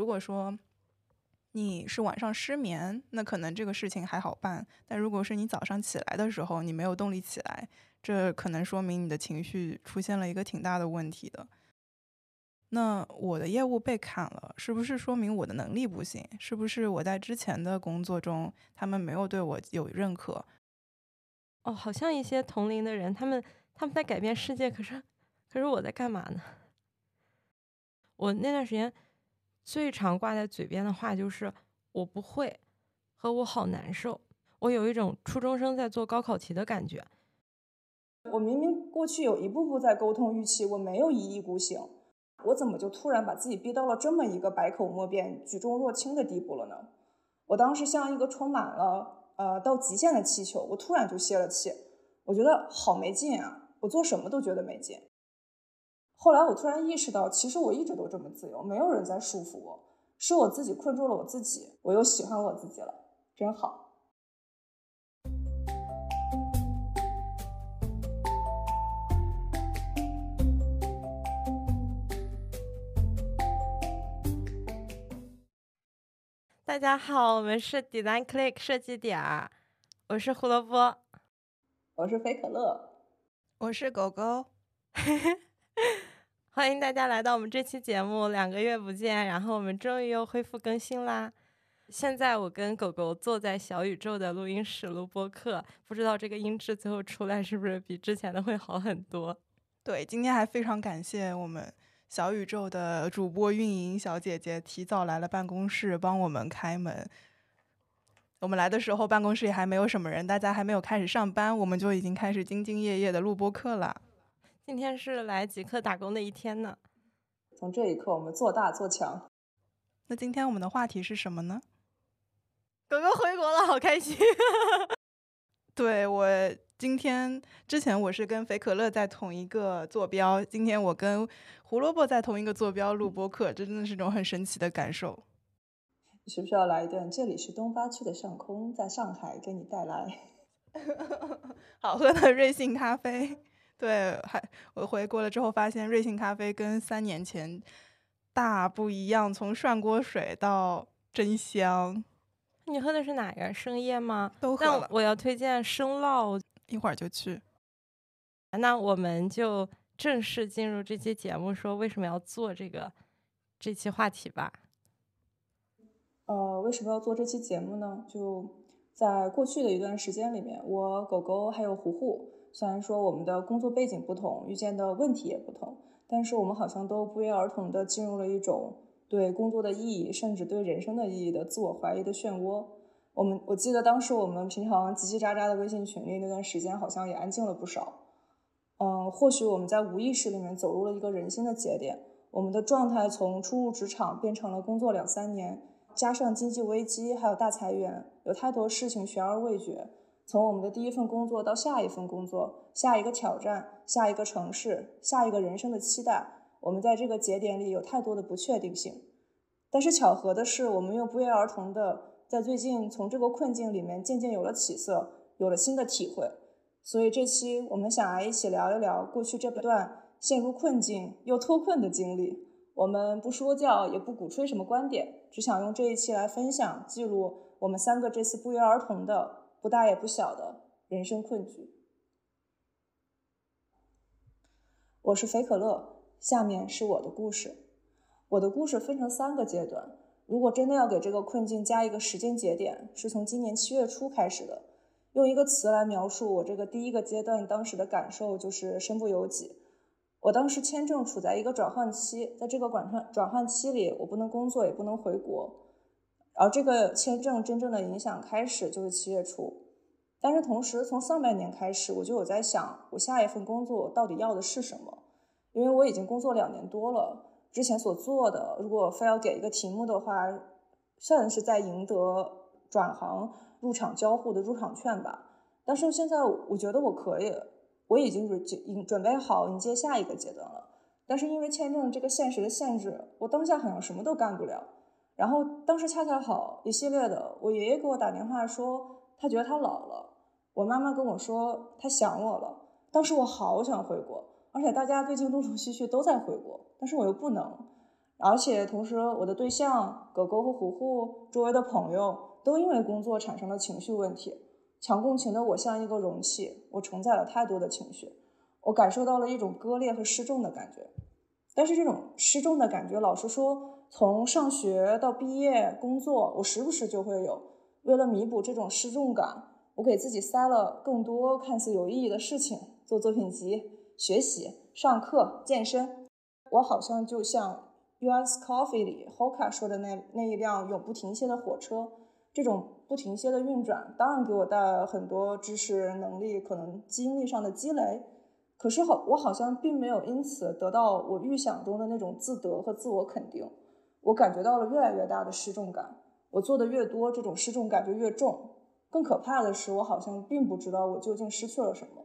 如果说你是晚上失眠，那可能这个事情还好办；但如果是你早上起来的时候你没有动力起来，这可能说明你的情绪出现了一个挺大的问题的。那我的业务被砍了，是不是说明我的能力不行？是不是我在之前的工作中他们没有对我有认可？哦，好像一些同龄的人，他们他们在改变世界，可是可是我在干嘛呢？我那段时间最常挂在嘴边的话就是“我不会”和“我好难受”。我有一种初中生在做高考题的感觉。我明明过去有一步步在沟通预期，我没有一意孤行，我怎么就突然把自己逼到了这么一个百口莫辩、举重若轻的地步了呢？我当时像一个充满了呃到极限的气球，我突然就泄了气，我觉得好没劲啊！我做什么都觉得没劲。后来我突然意识到，其实我一直都这么自由，没有人在束缚我，是我自己困住了我自己。我又喜欢我自己了，真好。大家好，我们是 Design Click 设计点儿，我是胡萝卜，我是菲可乐，我是狗狗。欢迎大家来到我们这期节目，两个月不见，然后我们终于又恢复更新啦。现在我跟狗狗坐在小宇宙的录音室录播客，不知道这个音质最后出来是不是比之前的会好很多？对，今天还非常感谢我们小宇宙的主播运营小姐姐提早来了办公室帮我们开门。我们来的时候办公室也还没有什么人，大家还没有开始上班，我们就已经开始兢兢业业的录播课了。今天是来极客打工的一天呢。从这一刻，我们做大做强。那今天我们的话题是什么呢？狗狗回国了，好开心。对我今天之前我是跟肥可乐在同一个坐标，今天我跟胡萝卜在同一个坐标录播客，这真的是种很神奇的感受。需不需要来一段？这里是东八区的上空，在上海给你带来 好喝的瑞幸咖啡。对，还我回国了之后发现瑞幸咖啡跟三年前大不一样，从涮锅水到真香。你喝的是哪个生椰吗？都喝了。我要推荐生酪，一会儿就去。那我们就正式进入这期节目，说为什么要做这个这期话题吧。呃，为什么要做这期节目呢？就在过去的一段时间里面，我狗狗还有糊糊。虽然说我们的工作背景不同，遇见的问题也不同，但是我们好像都不约而同的进入了一种对工作的意义，甚至对人生的意义的自我怀疑的漩涡。我们我记得当时我们平常叽叽喳喳的微信群里那段时间，好像也安静了不少。嗯，或许我们在无意识里面走入了一个人心的节点，我们的状态从初入职场变成了工作两三年，加上经济危机，还有大裁员，有太多事情悬而未决。从我们的第一份工作到下一份工作，下一个挑战，下一个城市，下一个人生的期待，我们在这个节点里有太多的不确定性。但是巧合的是，我们又不约而同的在最近从这个困境里面渐渐有了起色，有了新的体会。所以这期我们想来一起聊一聊过去这段陷入困境又脱困的经历。我们不说教，也不鼓吹什么观点，只想用这一期来分享记录我们三个这次不约而同的。不大也不小的人生困局。我是肥可乐，下面是我的故事。我的故事分成三个阶段。如果真的要给这个困境加一个时间节点，是从今年七月初开始的。用一个词来描述我这个第一个阶段当时的感受，就是身不由己。我当时签证处在一个转换期，在这个转换转换期里，我不能工作，也不能回国。然后这个签证真正的影响开始就是七月初，但是同时从上半年开始，我就有在想，我下一份工作到底要的是什么？因为我已经工作两年多了，之前所做的，如果非要给一个题目的话，算是在赢得转行入场交互的入场券吧。但是现在我觉得我可以，我已经准准准备好迎接下一个阶段了。但是因为签证这个现实的限制，我当下好像什么都干不了。然后当时恰恰好一系列的，我爷爷给我打电话说他觉得他老了，我妈妈跟我说他想我了。当时我好想回国，而且大家最近陆陆续续都在回国，但是我又不能。而且同时，我的对象狗狗和虎虎周围的朋友都因为工作产生了情绪问题。强共情的我像一个容器，我承载了太多的情绪，我感受到了一种割裂和失重的感觉。但是这种失重的感觉，老实说，从上学到毕业、工作，我时不时就会有。为了弥补这种失重感，我给自己塞了更多看似有意义的事情：做作品集、学习、上课、健身。我好像就像。U.S. Coffee 里 Hoka 说的那那一辆永不停歇的火车，这种不停歇的运转，当然给我带来了很多知识、能力，可能经历上的积累。可是好，我好像并没有因此得到我预想中的那种自得和自我肯定。我感觉到了越来越大的失重感。我做的越多，这种失重感就越重。更可怕的是，我好像并不知道我究竟失去了什么。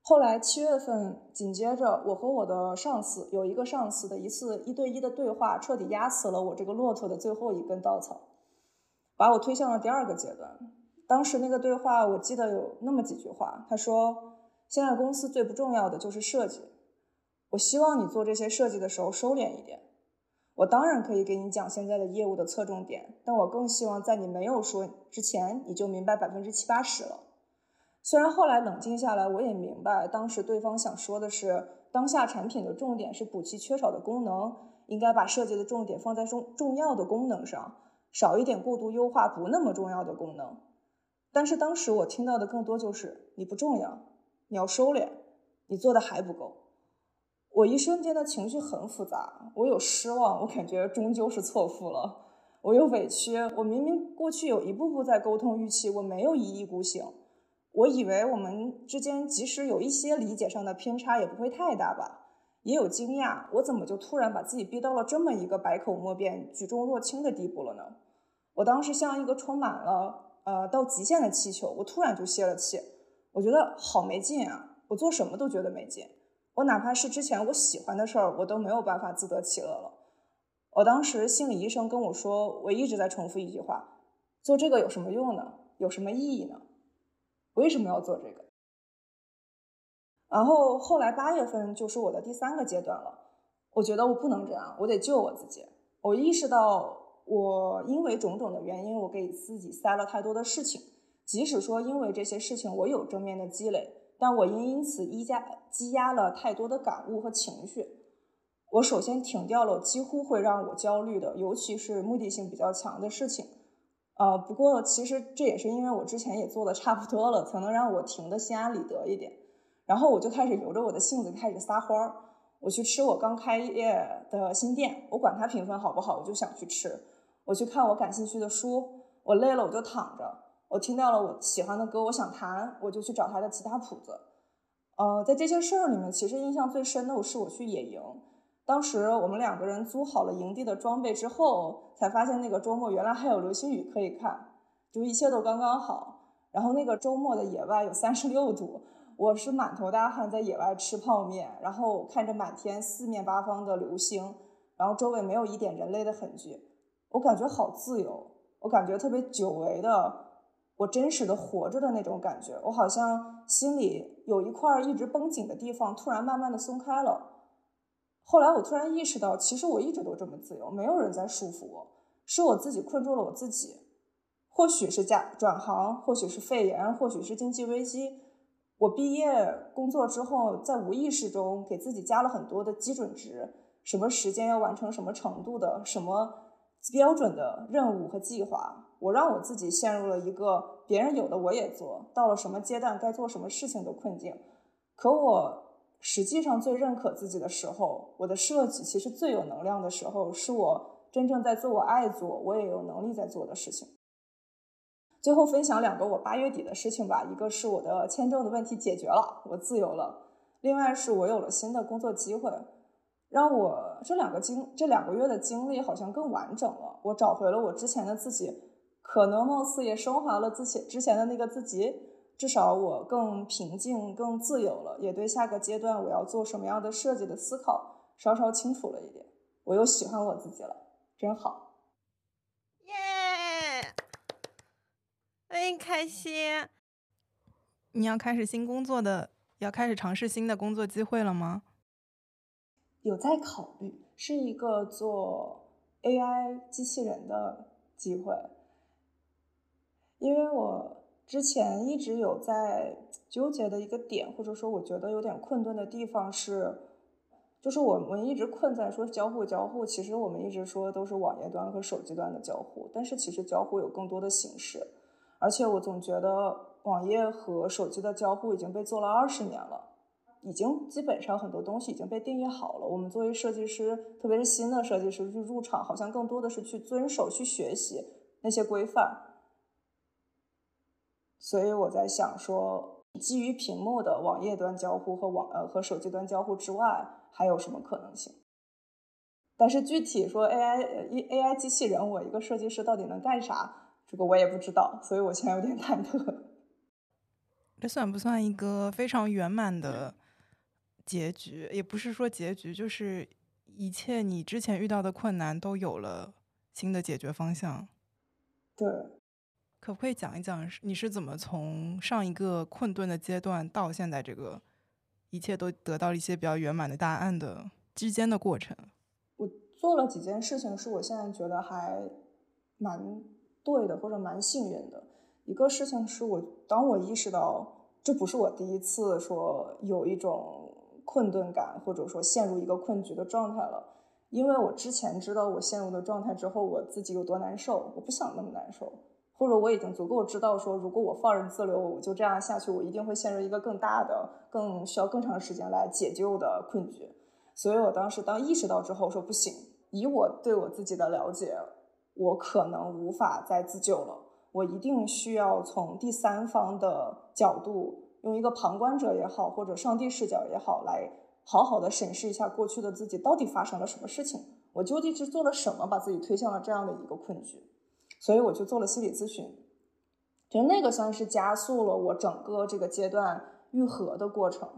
后来七月份，紧接着我和我的上司有一个上司的一次一对一的对话，彻底压死了我这个骆驼的最后一根稻草，把我推向了第二个阶段。当时那个对话，我记得有那么几句话。他说：“现在公司最不重要的就是设计，我希望你做这些设计的时候收敛一点。我当然可以给你讲现在的业务的侧重点，但我更希望在你没有说之前，你就明白百分之七八十了。”虽然后来冷静下来，我也明白当时对方想说的是，当下产品的重点是补齐缺少的功能，应该把设计的重点放在重重要的功能上，少一点过度优化不那么重要的功能。但是当时我听到的更多就是你不重要，你要收敛，你做的还不够。我一瞬间的情绪很复杂，我有失望，我感觉终究是错付了；我有委屈，我明明过去有一步步在沟通预期，我没有一意孤行。我以为我们之间即使有一些理解上的偏差，也不会太大吧。也有惊讶，我怎么就突然把自己逼到了这么一个百口莫辩、举重若轻的地步了呢？我当时像一个充满了呃到极限的气球，我突然就泄了气。我觉得好没劲啊！我做什么都觉得没劲。我哪怕是之前我喜欢的事儿，我都没有办法自得其乐了。我当时心理医生跟我说，我一直在重复一句话：做这个有什么用呢？有什么意义呢？为什么要做这个？然后后来八月份就是我的第三个阶段了。我觉得我不能这样，我得救我自己。我意识到，我因为种种的原因，我给自己塞了太多的事情。即使说因为这些事情我有正面的积累，但我因因此积压积压了太多的感悟和情绪。我首先停掉了几乎会让我焦虑的，尤其是目的性比较强的事情。呃，不过其实这也是因为我之前也做的差不多了，才能让我停的心安理得一点。然后我就开始由着我的性子开始撒欢儿，我去吃我刚开业的新店，我管它评分好不好，我就想去吃。我去看我感兴趣的书，我累了我就躺着。我听到了我喜欢的歌，我想弹，我就去找他的吉他谱子。呃，在这些事儿里面，其实印象最深的我是我去野营。当时我们两个人租好了营地的装备之后，才发现那个周末原来还有流星雨可以看，就一切都刚刚好。然后那个周末的野外有三十六度，我是满头大汗在野外吃泡面，然后看着满天四面八方的流星，然后周围没有一点人类的痕迹，我感觉好自由，我感觉特别久违的，我真实的活着的那种感觉，我好像心里有一块一直绷紧的地方，突然慢慢的松开了。后来我突然意识到，其实我一直都这么自由，没有人在束缚我，是我自己困住了我自己。或许是加转行，或许是肺炎，或许是经济危机。我毕业工作之后，在无意识中给自己加了很多的基准值，什么时间要完成什么程度的，什么标准的任务和计划。我让我自己陷入了一个别人有的我也做到了什么阶段该做什么事情的困境。可我。实际上，最认可自己的时候，我的设计其实最有能量的时候，是我真正在做我爱做，我也有能力在做的事情。最后分享两个我八月底的事情吧，一个是我的签证的问题解决了，我自由了；另外是我有了新的工作机会，让我这两个经这两个月的经历好像更完整了。我找回了我之前的自己，可能貌似也升华了自己之前的那个自己。至少我更平静、更自由了，也对下个阶段我要做什么样的设计的思考稍稍清楚了一点。我又喜欢我自己了，真好！耶，很开心。你要开始新工作的，要开始尝试新的工作机会了吗？有在考虑，是一个做 AI 机器人的机会，因为我之前一直有在纠结的一个点，或者说我觉得有点困顿的地方是。就是我们一直困在说交互交互，其实我们一直说都是网页端和手机端的交互，但是其实交互有更多的形式，而且我总觉得网页和手机的交互已经被做了二十年了，已经基本上很多东西已经被定义好了。我们作为设计师，特别是新的设计师去入场，好像更多的是去遵守、去学习那些规范。所以我在想说，基于屏幕的网页端交互和网呃和手机端交互之外。还有什么可能性？但是具体说 AI 一 AI 机器人，我一个设计师到底能干啥？这个我也不知道，所以我现在有点忐忑。这算不算一个非常圆满的结局？也不是说结局，就是一切你之前遇到的困难都有了新的解决方向。对，可不可以讲一讲你是怎么从上一个困顿的阶段到现在这个？一切都得到了一些比较圆满的答案的之间的过程。我做了几件事情，是我现在觉得还蛮对的，或者蛮幸运的。一个事情是我，当我意识到这不是我第一次说有一种困顿感，或者说陷入一个困局的状态了。因为我之前知道我陷入的状态之后，我自己有多难受，我不想那么难受。或者我已经足够知道说，如果我放任自流，我就这样下去，我一定会陷入一个更大的、更需要更长时间来解救的困局。所以我当时当意识到之后，说不行，以我对我自己的了解，我可能无法再自救了。我一定需要从第三方的角度，用一个旁观者也好，或者上帝视角也好，来好好的审视一下过去的自己到底发生了什么事情，我究竟是做了什么，把自己推向了这样的一个困局。所以我就做了心理咨询，就那个算是加速了我整个这个阶段愈合的过程。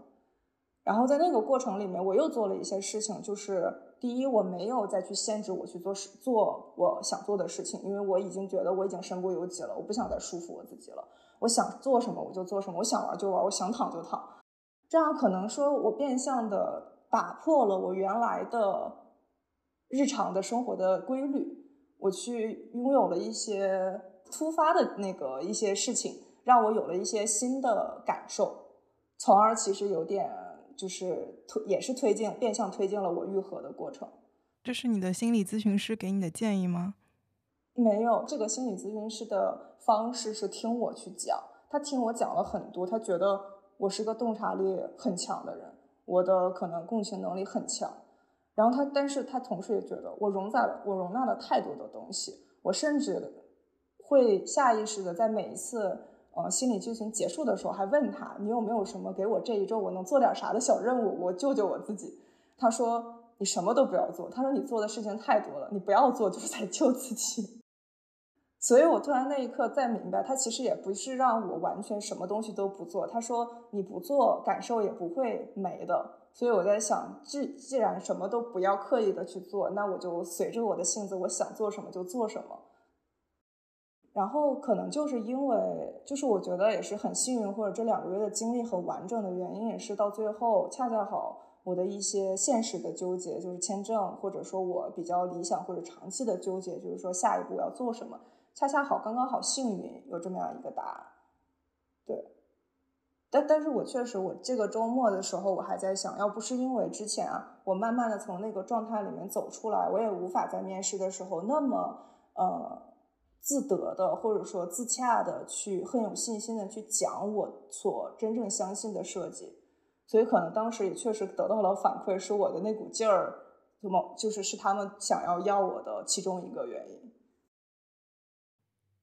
然后在那个过程里面，我又做了一些事情，就是第一，我没有再去限制我去做事做我想做的事情，因为我已经觉得我已经身不由己了，我不想再束缚我自己了。我想做什么我就做什么，我想玩就玩，我想躺就躺。这样可能说我变相的打破了我原来的日常的生活的规律。我去拥有了一些突发的那个一些事情，让我有了一些新的感受，从而其实有点就是推也是推进变相推进了我愈合的过程。这是你的心理咨询师给你的建议吗？没有，这个心理咨询师的方式是听我去讲，他听我讲了很多，他觉得我是个洞察力很强的人，我的可能共情能力很强。然后他，但是他同时也觉得我容纳我容纳了太多的东西，我甚至会下意识的在每一次呃心理咨询结束的时候，还问他你有没有什么给我这一周我能做点啥的小任务，我救救我自己。他说你什么都不要做，他说你做的事情太多了，你不要做就是在救自己。所以我突然那一刻再明白，他其实也不是让我完全什么东西都不做，他说你不做感受也不会没的。所以我在想，既既然什么都不要刻意的去做，那我就随着我的性子，我想做什么就做什么。然后可能就是因为，就是我觉得也是很幸运，或者这两个月的经历很完整的原因，也是到最后恰恰好我的一些现实的纠结，就是签证，或者说我比较理想或者长期的纠结，就是说下一步要做什么，恰恰好刚刚好幸运有这么样一个答案，但但是我确实，我这个周末的时候，我还在想，要不是因为之前啊，我慢慢的从那个状态里面走出来，我也无法在面试的时候那么呃自得的，或者说自洽的去很有信心的去讲我所真正相信的设计。所以可能当时也确实得到了反馈，是我的那股劲儿，怎么就是是他们想要要我的其中一个原因。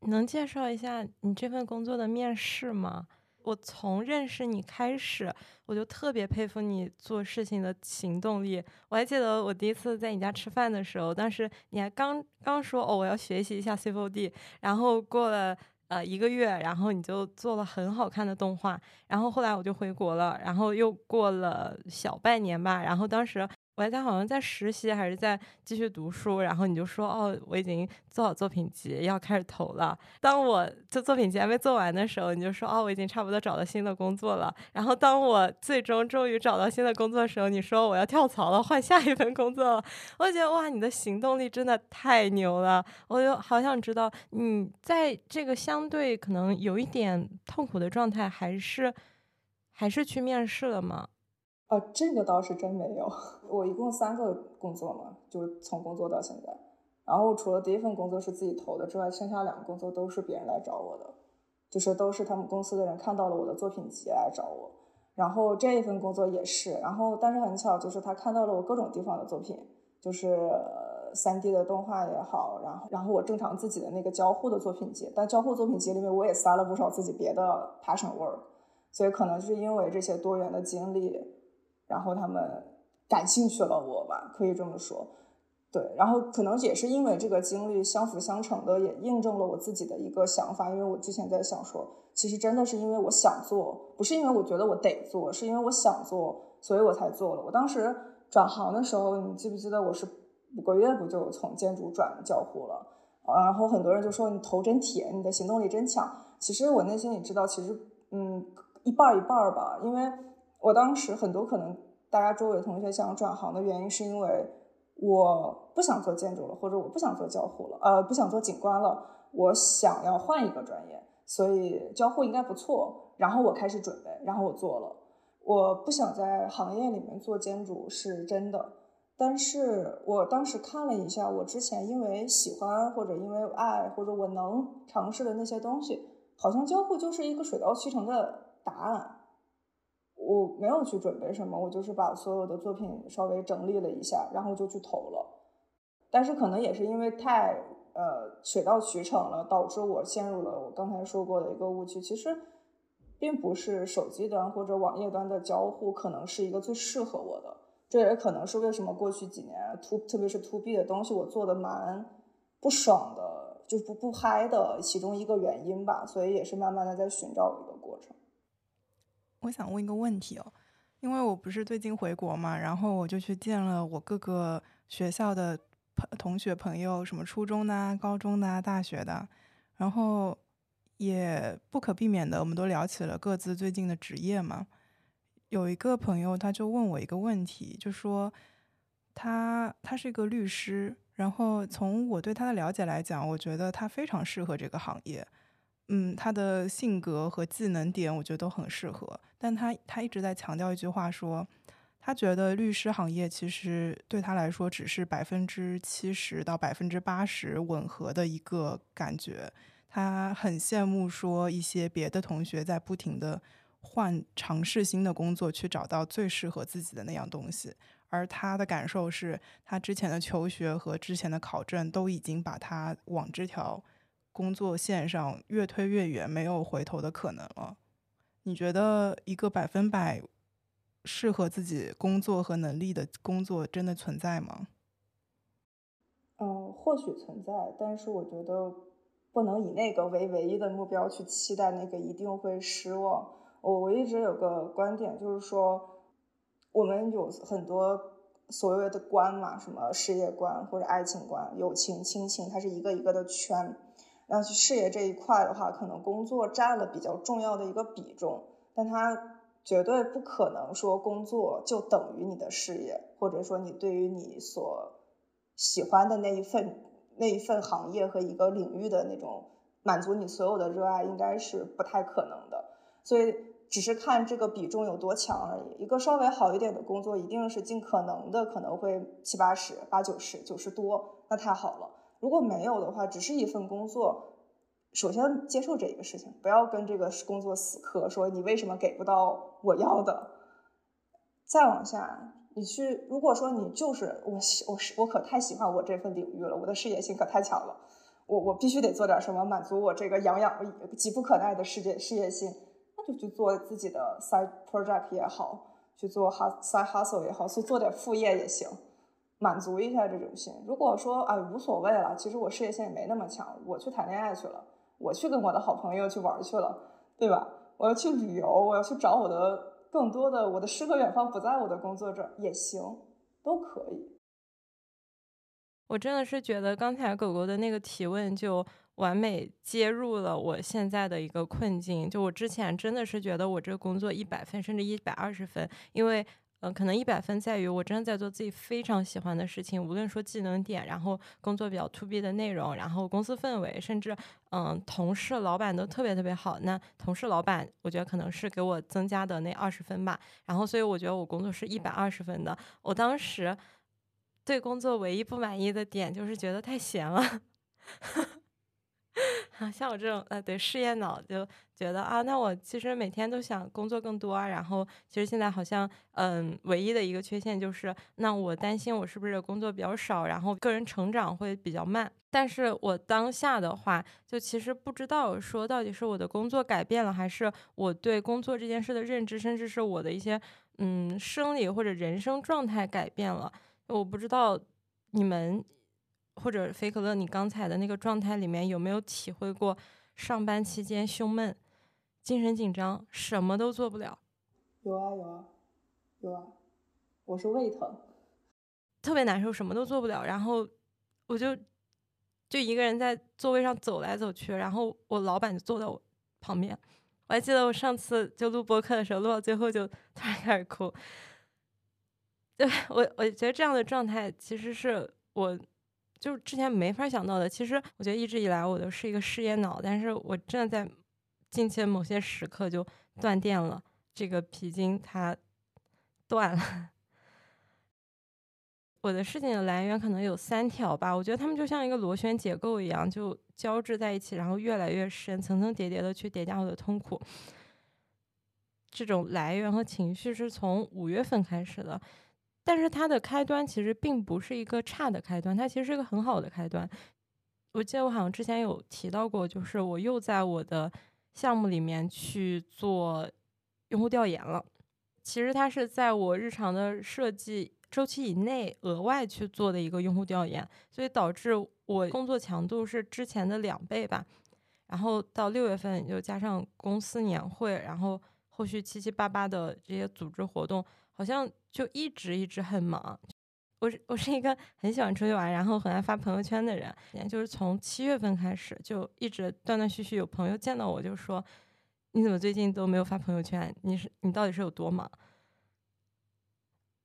能介绍一下你这份工作的面试吗？我从认识你开始，我就特别佩服你做事情的行动力。我还记得我第一次在你家吃饭的时候，当时你还刚刚说哦，我要学习一下 C F D，然后过了呃一个月，然后你就做了很好看的动画。然后后来我就回国了，然后又过了小半年吧，然后当时我还在好像在实习还是在继续读书，然后你就说哦，我已经做好作品集要开始投了。当我这作品集还没做完的时候，你就说哦，我已经差不多找到新的工作了。然后当我最终终于找到新的工作的时候，你说我要跳槽了，换下一份工作了。我觉得哇，你的行动力真的太牛了！我就好想知道你在这个相对可能有一点痛苦的状态，还是还是去面试了吗？啊，这个倒是真没有。我一共三个工作嘛，就是从工作到现在。然后除了第一份工作是自己投的之外，剩下两个工作都是别人来找我的，就是都是他们公司的人看到了我的作品集来找我。然后这一份工作也是，然后但是很巧，就是他看到了我各种地方的作品，就是三 D 的动画也好，然后然后我正常自己的那个交互的作品集，但交互作品集里面我也塞了不少自己别的 passion work，所以可能就是因为这些多元的经历。然后他们感兴趣了我吧，可以这么说，对。然后可能也是因为这个经历相辅相成的，也印证了我自己的一个想法。因为我之前在想说，其实真的是因为我想做，不是因为我觉得我得做，是因为我想做，所以我才做了。我当时转行的时候，你记不记得我是五个月不就从建筑转交互了？啊，然后很多人就说你头真铁，你的行动力真强。其实我内心里知道，其实嗯一半一半吧，因为。我当时很多可能大家周围同学想转行的原因，是因为我不想做建筑了，或者我不想做交互了，呃，不想做景观了，我想要换一个专业，所以交互应该不错。然后我开始准备，然后我做了。我不想在行业里面做建筑是真的，但是我当时看了一下，我之前因为喜欢或者因为爱或者我能尝试的那些东西，好像交互就是一个水到渠成的答案。我没有去准备什么，我就是把所有的作品稍微整理了一下，然后就去投了。但是可能也是因为太呃水到渠成了，导致我陷入了我刚才说过的一个误区。其实并不是手机端或者网页端的交互可能是一个最适合我的，这也可能是为什么过去几年 to 特别是 to B 的东西我做的蛮不爽的，就不不嗨的其中一个原因吧。所以也是慢慢的在寻找一个过程。我想问一个问题哦，因为我不是最近回国嘛，然后我就去见了我各个学校的朋同学朋友，什么初中的、高中的、大学的，然后也不可避免的，我们都聊起了各自最近的职业嘛。有一个朋友他就问我一个问题，就说他他是一个律师，然后从我对他的了解来讲，我觉得他非常适合这个行业。嗯，他的性格和技能点，我觉得都很适合。但他他一直在强调一句话，说他觉得律师行业其实对他来说只是百分之七十到百分之八十吻合的一个感觉。他很羡慕说一些别的同学在不停的换尝试新的工作，去找到最适合自己的那样东西。而他的感受是他之前的求学和之前的考证都已经把他往这条。工作线上越推越远，没有回头的可能了。你觉得一个百分百适合自己工作和能力的工作真的存在吗？嗯，或许存在，但是我觉得不能以那个为唯一的目标去期待那个一定会失望。我我一直有个观点，就是说我们有很多所谓的观嘛，什么事业观或者爱情观、友情、亲情，它是一个一个的圈。然后去事业这一块的话，可能工作占了比较重要的一个比重，但它绝对不可能说工作就等于你的事业，或者说你对于你所喜欢的那一份那一份行业和一个领域的那种满足你所有的热爱，应该是不太可能的。所以只是看这个比重有多强而已。一个稍微好一点的工作，一定是尽可能的可能会七八十、八九十、九十多，那太好了。如果没有的话，只是一份工作，首先接受这一个事情，不要跟这个工作死磕，说你为什么给不到我要的。再往下，你去，如果说你就是我，我是我可太喜欢我这份领域了，我的事业心可太强了，我我必须得做点什么满足我这个痒痒急不可耐的世界事业心，那就去做自己的 side project 也好，去做哈 side hustle 也好，去做点副业也行。满足一下这种心。如果说哎无所谓了，其实我事业心也没那么强，我去谈恋爱去了，我去跟我的好朋友去玩去了，对吧？我要去旅游，我要去找我的更多的我的诗和远方不在我的工作这儿也行。都可以。我真的是觉得刚才狗狗的那个提问就完美接入了我现在的一个困境。就我之前真的是觉得我这个工作一百分，甚至一百二十分，因为。嗯，可能一百分在于我真的在做自己非常喜欢的事情，无论说技能点，然后工作比较 to B 的内容，然后公司氛围，甚至嗯同事、老板都特别特别好。那同事、老板，我觉得可能是给我增加的那二十分吧。然后，所以我觉得我工作是一百二十分的。我当时对工作唯一不满意的点就是觉得太闲了。啊 像我这种呃，对事业脑就觉得啊，那我其实每天都想工作更多啊。然后其实现在好像嗯，唯一的一个缺陷就是，那我担心我是不是工作比较少，然后个人成长会比较慢。但是我当下的话，就其实不知道说到底是我的工作改变了，还是我对工作这件事的认知，甚至是我的一些嗯生理或者人生状态改变了。我不知道你们。或者菲可乐，你刚才的那个状态里面有没有体会过上班期间胸闷、精神紧张，什么都做不了？有啊有啊有啊，我是胃疼，特别难受，什么都做不了。然后我就就一个人在座位上走来走去，然后我老板就坐在我旁边。我还记得我上次就录播客的时候，录到最后就突然开始哭。对我，我觉得这样的状态其实是我。就之前没法想到的。其实我觉得一直以来我都是一个事业脑，但是我真的在近期的某些时刻就断电了，这个皮筋它断了。我的事情的来源可能有三条吧，我觉得他们就像一个螺旋结构一样，就交织在一起，然后越来越深，层层叠叠的去叠加我的痛苦。这种来源和情绪是从五月份开始的。但是它的开端其实并不是一个差的开端，它其实是一个很好的开端。我记得我好像之前有提到过，就是我又在我的项目里面去做用户调研了。其实它是在我日常的设计周期以内额外去做的一个用户调研，所以导致我工作强度是之前的两倍吧。然后到六月份又加上公司年会，然后后续七七八八的这些组织活动。好像就一直一直很忙，我是我是一个很喜欢出去玩，然后很爱发朋友圈的人。就是从七月份开始，就一直断断续续有朋友见到我就说：“你怎么最近都没有发朋友圈？你是你到底是有多忙？”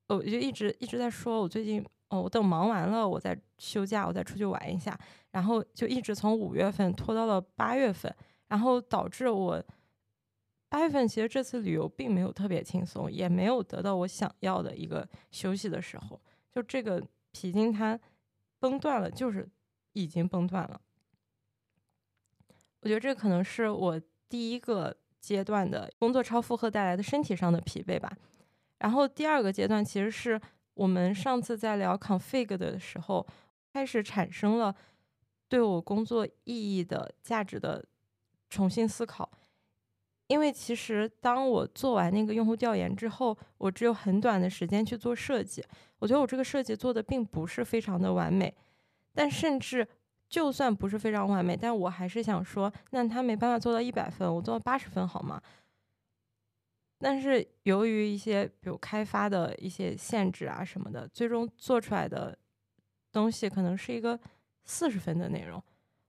我就一直一直在说，我最近哦，我等忙完了，我再休假，我再出去玩一下。然后就一直从五月份拖到了八月份，然后导致我。八月份其实这次旅游并没有特别轻松，也没有得到我想要的一个休息的时候。就这个皮筋它崩断了，就是已经崩断了。我觉得这可能是我第一个阶段的工作超负荷带来的身体上的疲惫吧。然后第二个阶段其实是我们上次在聊 config 的时候，开始产生了对我工作意义的价值的重新思考。因为其实当我做完那个用户调研之后，我只有很短的时间去做设计。我觉得我这个设计做的并不是非常的完美，但甚至就算不是非常完美，但我还是想说，那他没办法做到一百分，我做到八十分好吗？但是由于一些比如开发的一些限制啊什么的，最终做出来的东西可能是一个四十分的内容。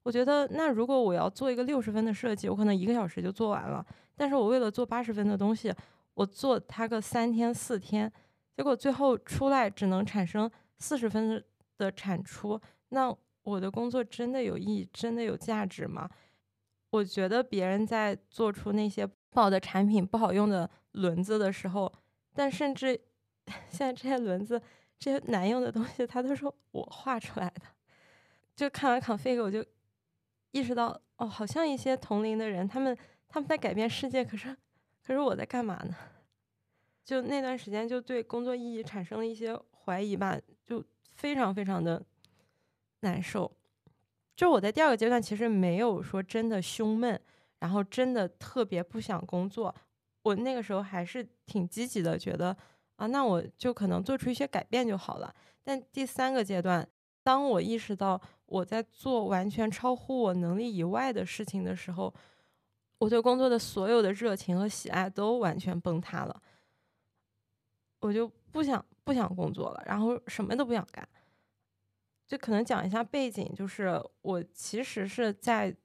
我觉得，那如果我要做一个六十分的设计，我可能一个小时就做完了。但是我为了做八十分的东西，我做它个三天四天，结果最后出来只能产生四十分的产出。那我的工作真的有意义，真的有价值吗？我觉得别人在做出那些不好的产品、不好用的轮子的时候，但甚至 现在这些轮子、这些难用的东西，他都是我画出来的。就看完 config，我就。意识到哦，好像一些同龄的人，他们他们在改变世界，可是可是我在干嘛呢？就那段时间，就对工作意义产生了一些怀疑吧，就非常非常的难受。就我在第二个阶段，其实没有说真的胸闷，然后真的特别不想工作。我那个时候还是挺积极的，觉得啊，那我就可能做出一些改变就好了。但第三个阶段，当我意识到。我在做完全超乎我能力以外的事情的时候，我对工作的所有的热情和喜爱都完全崩塌了。我就不想不想工作了，然后什么都不想干。就可能讲一下背景，就是我其实是在，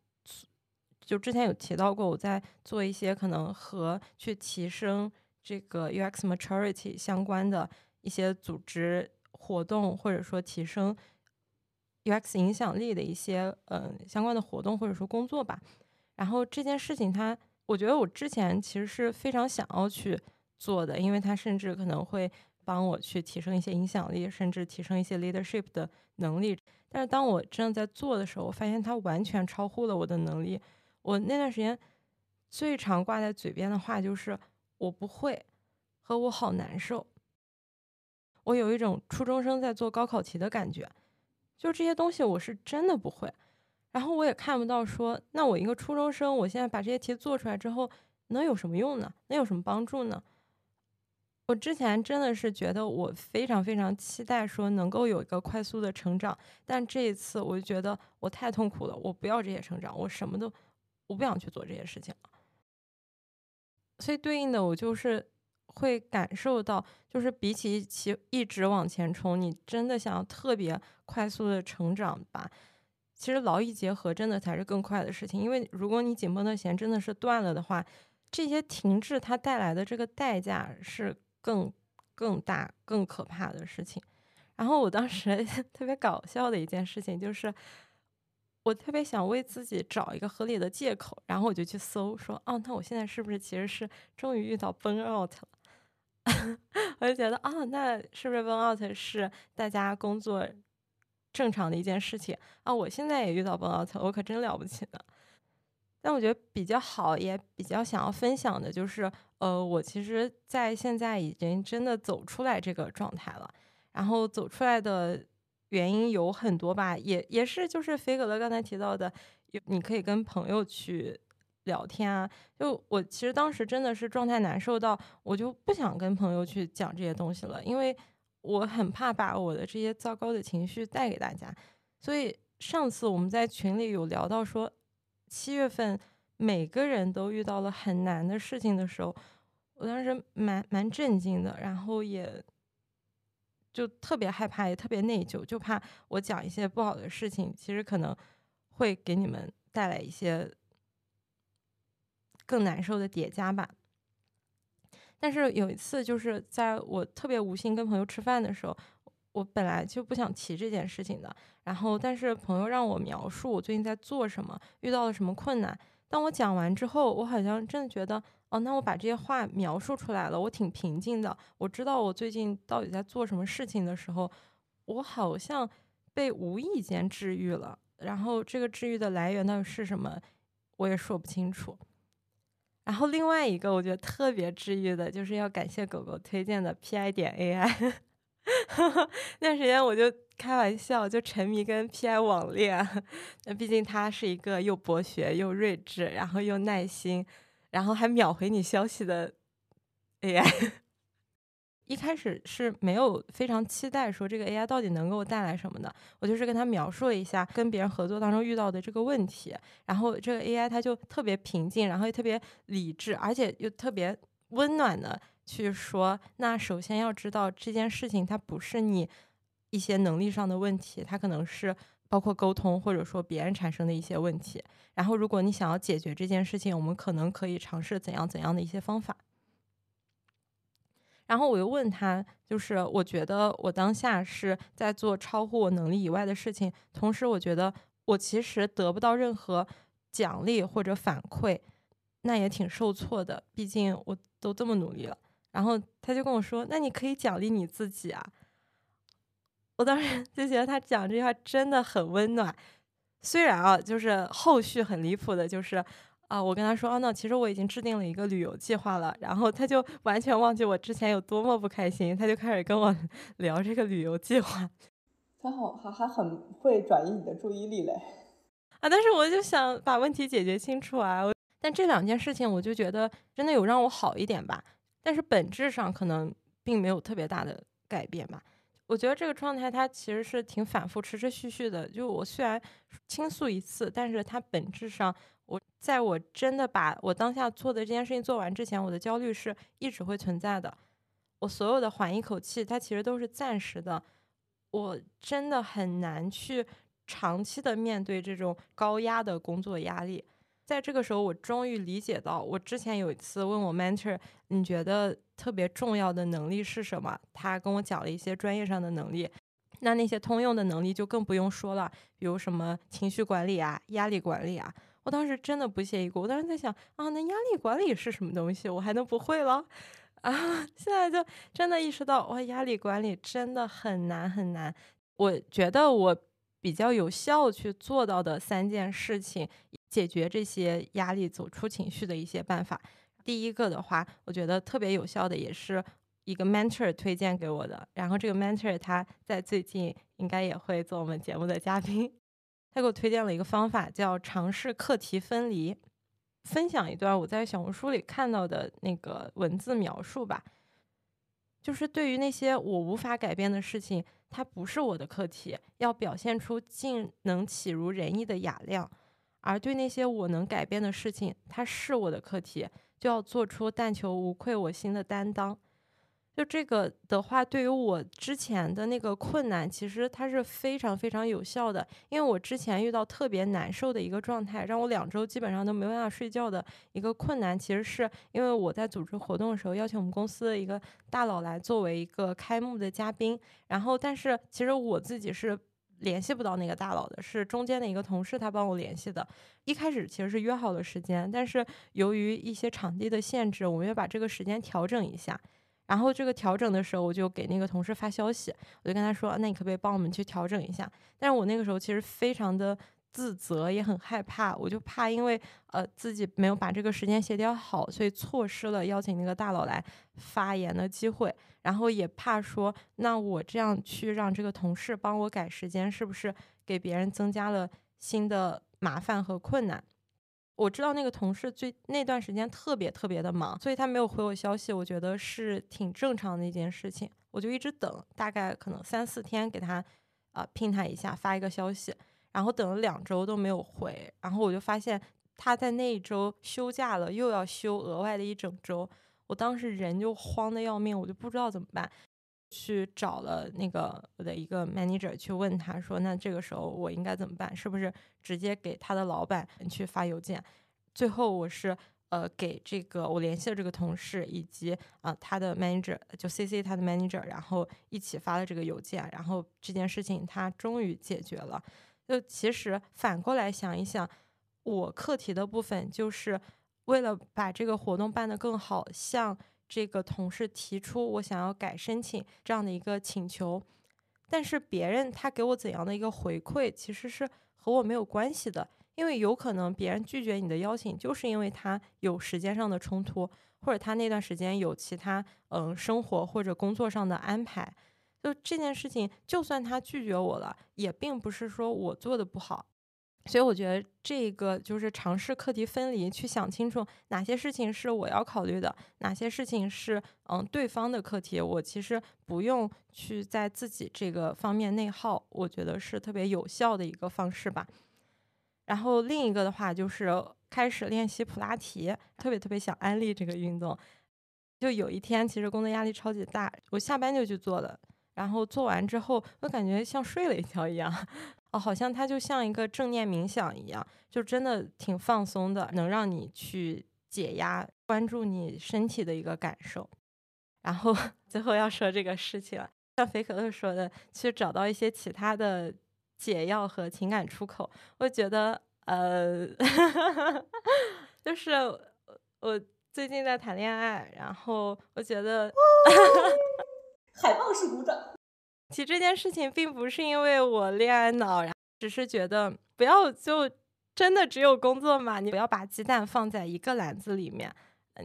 就之前有提到过，我在做一些可能和去提升这个 UX maturity 相关的一些组织活动，或者说提升 UX 影响力的一些嗯相关的活动或者说工作吧。然后这件事情，它我觉得我之前其实是非常想要去做的，因为它甚至可能会。帮我去提升一些影响力，甚至提升一些 leadership 的能力。但是当我真的在做的时候，我发现它完全超乎了我的能力。我那段时间最常挂在嘴边的话就是“我不会”和“我好难受”。我有一种初中生在做高考题的感觉，就这些东西我是真的不会。然后我也看不到说，那我一个初中生，我现在把这些题做出来之后，能有什么用呢？能有什么帮助呢？我之前真的是觉得我非常非常期待说能够有一个快速的成长，但这一次我就觉得我太痛苦了，我不要这些成长，我什么都我不想去做这些事情了。所以对应的我就是会感受到，就是比起其一直往前冲，你真的想要特别快速的成长吧，其实劳逸结合真的才是更快的事情。因为如果你紧绷的弦真的是断了的话，这些停滞它带来的这个代价是。更更大、更可怕的事情。然后我当时 特别搞笑的一件事情就是，我特别想为自己找一个合理的借口，然后我就去搜，说：“哦，那我现在是不是其实是终于遇到 burn out 了？” 我就觉得，哦，那是不是 burn out 是大家工作正常的一件事情啊？我现在也遇到 burn out，我可真了不起呢。但我觉得比较好，也比较想要分享的就是。呃，我其实，在现在已经真的走出来这个状态了。然后走出来的原因有很多吧，也也是就是飞哥哥刚才提到的，有你可以跟朋友去聊天啊。就我其实当时真的是状态难受到，我就不想跟朋友去讲这些东西了，因为我很怕把我的这些糟糕的情绪带给大家。所以上次我们在群里有聊到说，七月份。每个人都遇到了很难的事情的时候，我当时蛮蛮震惊的，然后也就特别害怕，也特别内疚，就怕我讲一些不好的事情，其实可能会给你们带来一些更难受的叠加吧。但是有一次，就是在我特别无心跟朋友吃饭的时候，我本来就不想提这件事情的，然后但是朋友让我描述我最近在做什么，遇到了什么困难。当我讲完之后，我好像真的觉得，哦，那我把这些话描述出来了，我挺平静的。我知道我最近到底在做什么事情的时候，我好像被无意间治愈了。然后这个治愈的来源到底是什么，我也说不清楚。然后另外一个我觉得特别治愈的，就是要感谢狗狗推荐的 Pi 点 AI。那段时间我就。开玩笑，就沉迷跟 P.I 网恋。那毕竟它是一个又博学又睿智，然后又耐心，然后还秒回你消息的 AI。一开始是没有非常期待说这个 AI 到底能给我带来什么的，我就是跟他描述了一下跟别人合作当中遇到的这个问题，然后这个 AI 它就特别平静，然后又特别理智，而且又特别温暖的去说，那首先要知道这件事情它不是你。一些能力上的问题，它可能是包括沟通，或者说别人产生的一些问题。然后，如果你想要解决这件事情，我们可能可以尝试怎样怎样的一些方法。然后我又问他，就是我觉得我当下是在做超乎我能力以外的事情，同时我觉得我其实得不到任何奖励或者反馈，那也挺受挫的。毕竟我都这么努力了。然后他就跟我说：“那你可以奖励你自己啊。”我当时就觉得他讲这句话真的很温暖，虽然啊，就是后续很离谱的，就是啊，我跟他说，哦，那其实我已经制定了一个旅游计划了，然后他就 完全忘记我之前有多么不开心，他就开始跟我 聊这个旅游计划。他好还还很会转移你的注意力嘞，啊，但是我就想把问题解决清楚啊，但这两件事情我就觉得真的有让我好一点吧，但是本质上可能并没有特别大的改变吧。我觉得这个状态它其实是挺反复、持持续续的。就我虽然倾诉一次，但是它本质上，我在我真的把我当下做的这件事情做完之前，我的焦虑是一直会存在的。我所有的缓一口气，它其实都是暂时的。我真的很难去长期的面对这种高压的工作压力。在这个时候，我终于理解到，我之前有一次问我 mentor，你觉得特别重要的能力是什么？他跟我讲了一些专业上的能力，那那些通用的能力就更不用说了，比如什么情绪管理啊、压力管理啊。我当时真的不屑一顾，我当时在想啊，那压力管理是什么东西？我还能不会了？啊，现在就真的意识到，哇，压力管理真的很难很难。我觉得我比较有效去做到的三件事情。解决这些压力、走出情绪的一些办法。第一个的话，我觉得特别有效的，也是一个 mentor 推荐给我的。然后这个 mentor 他在最近应该也会做我们节目的嘉宾。他给我推荐了一个方法，叫尝试课题分离。分享一段我在小红书里看到的那个文字描述吧，就是对于那些我无法改变的事情，它不是我的课题，要表现出尽能岂如人意的雅量。而对那些我能改变的事情，它是我的课题，就要做出但求无愧我心的担当。就这个的话，对于我之前的那个困难，其实它是非常非常有效的。因为我之前遇到特别难受的一个状态，让我两周基本上都没办法睡觉的一个困难，其实是因为我在组织活动的时候邀请我们公司的一个大佬来作为一个开幕的嘉宾，然后但是其实我自己是。联系不到那个大佬的是中间的一个同事，他帮我联系的。一开始其实是约好了时间，但是由于一些场地的限制，我们要把这个时间调整一下。然后这个调整的时候，我就给那个同事发消息，我就跟他说：“那你可不可以帮我们去调整一下？”但是我那个时候其实非常的自责，也很害怕，我就怕因为呃自己没有把这个时间协调好，所以错失了邀请那个大佬来发言的机会。然后也怕说，那我这样去让这个同事帮我改时间，是不是给别人增加了新的麻烦和困难？我知道那个同事最那段时间特别特别的忙，所以他没有回我消息，我觉得是挺正常的一件事情。我就一直等，大概可能三四天给他啊拼他一下发一个消息，然后等了两周都没有回，然后我就发现他在那一周休假了，又要休额外的一整周。我当时人就慌的要命，我就不知道怎么办，去找了那个我的一个 manager 去问他说，那这个时候我应该怎么办？是不是直接给他的老板去发邮件？最后我是呃给这个我联系的这个同事以及啊他的 manager 就 cc 他的 manager，然后一起发了这个邮件，然后这件事情他终于解决了。就其实反过来想一想，我课题的部分就是。为了把这个活动办得更好，像这个同事提出我想要改申请这样的一个请求，但是别人他给我怎样的一个回馈，其实是和我没有关系的，因为有可能别人拒绝你的邀请，就是因为他有时间上的冲突，或者他那段时间有其他嗯生活或者工作上的安排，就这件事情，就算他拒绝我了，也并不是说我做的不好。所以我觉得这个就是尝试课题分离，去想清楚哪些事情是我要考虑的，哪些事情是嗯对方的课题，我其实不用去在自己这个方面内耗，我觉得是特别有效的一个方式吧。然后另一个的话就是开始练习普拉提，特别特别想安利这个运动。就有一天其实工作压力超级大，我下班就去做了，然后做完之后我感觉像睡了一觉一样。哦，好像它就像一个正念冥想一样，就真的挺放松的，能让你去解压，关注你身体的一个感受。然后 最后要说这个事情，像肥可乐说的，去找到一些其他的解药和情感出口。我觉得，呃，就是我最近在谈恋爱，然后我觉得，海报式鼓掌。其实这件事情并不是因为我恋爱脑，只是觉得不要就真的只有工作嘛，你不要把鸡蛋放在一个篮子里面。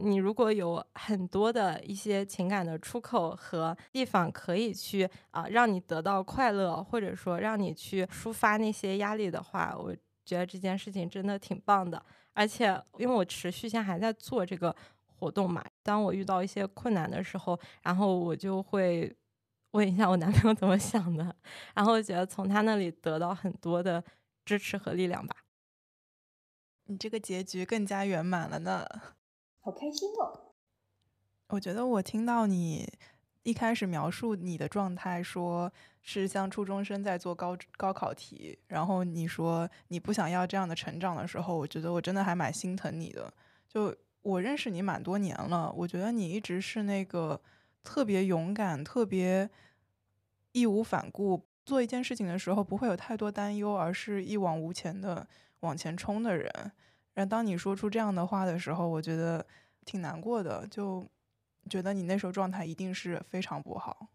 你如果有很多的一些情感的出口和地方可以去啊，让你得到快乐，或者说让你去抒发那些压力的话，我觉得这件事情真的挺棒的。而且因为我持续性还在做这个活动嘛，当我遇到一些困难的时候，然后我就会。问一下我男朋友怎么想的，然后我觉得从他那里得到很多的支持和力量吧。你这个结局更加圆满了呢，好开心哦！我觉得我听到你一开始描述你的状态，说是像初中生在做高高考题，然后你说你不想要这样的成长的时候，我觉得我真的还蛮心疼你的。就我认识你蛮多年了，我觉得你一直是那个特别勇敢、特别义无反顾做一件事情的时候不会有太多担忧，而是一往无前的往前冲的人。然后当你说出这样的话的时候，我觉得挺难过的，就。觉得你那时候状态一定是非常不好，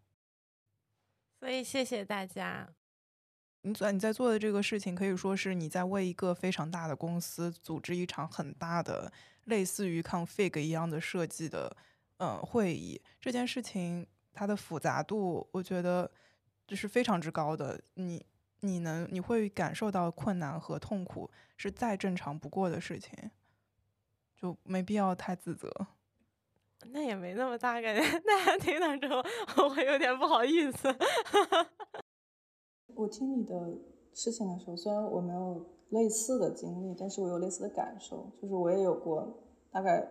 所以谢谢大家。你在你在做的这个事情，可以说是你在为一个非常大的公司组织一场很大的类似于 config 一样的设计的嗯会议。这件事情它的复杂度，我觉得就是非常之高的。你你能你会感受到困难和痛苦，是再正常不过的事情，就没必要太自责。那也没那么大，感觉大家听到之后，我会有点不好意思。我听你的事情的时候，虽然我没有类似的经历，但是我有类似的感受，就是我也有过，大概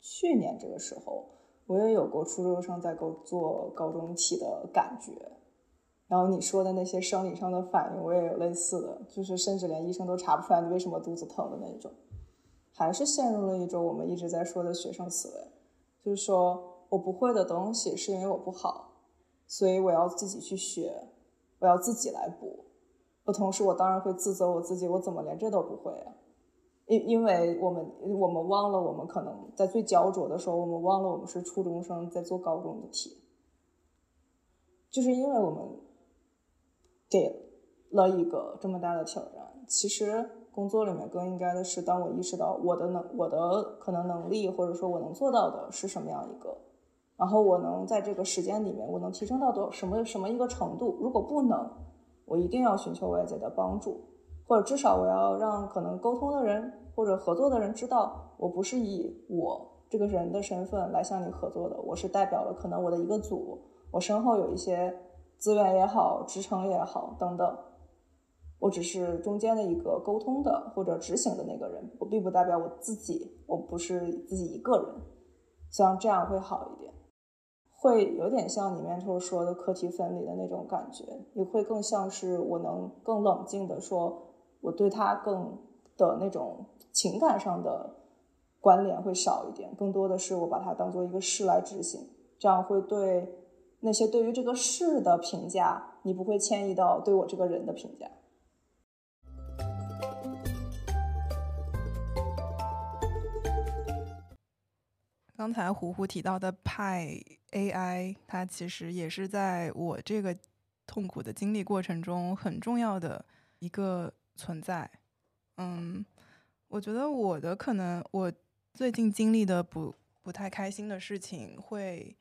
去年这个时候，我也有过初中生在给我做高中题的感觉。然后你说的那些生理上的反应，我也有类似的，就是甚至连医生都查不出来你为什么肚子疼的那种，还是陷入了一种我们一直在说的学生思维。就是说我不会的东西是因为我不好，所以我要自己去学，我要自己来补。我同时我当然会自责我自己，我怎么连这都不会啊？因因为我们我们忘了，我们可能在最焦灼的时候，我们忘了我们是初中生在做高中的题，就是因为我们给了一个这么大的挑战，其实。工作里面更应该的是，当我意识到我的能、我的可能能力，或者说我能做到的是什么样一个，然后我能在这个时间里面，我能提升到多什么什么一个程度。如果不能，我一定要寻求外界的帮助，或者至少我要让可能沟通的人或者合作的人知道，我不是以我这个人的身份来向你合作的，我是代表了可能我的一个组，我身后有一些资源也好、支撑也好等等。我只是中间的一个沟通的或者执行的那个人，我并不代表我自己，我不是自己一个人，像这样会好一点，会有点像你面头说的课题分离的那种感觉，也会更像是我能更冷静的说，我对他更的那种情感上的关联会少一点，更多的是我把它当做一个事来执行，这样会对那些对于这个事的评价，你不会迁移到对我这个人的评价。刚才胡胡提到的派 AI，它其实也是在我这个痛苦的经历过程中很重要的一个存在。嗯，我觉得我的可能我最近经历的不不太开心的事情，会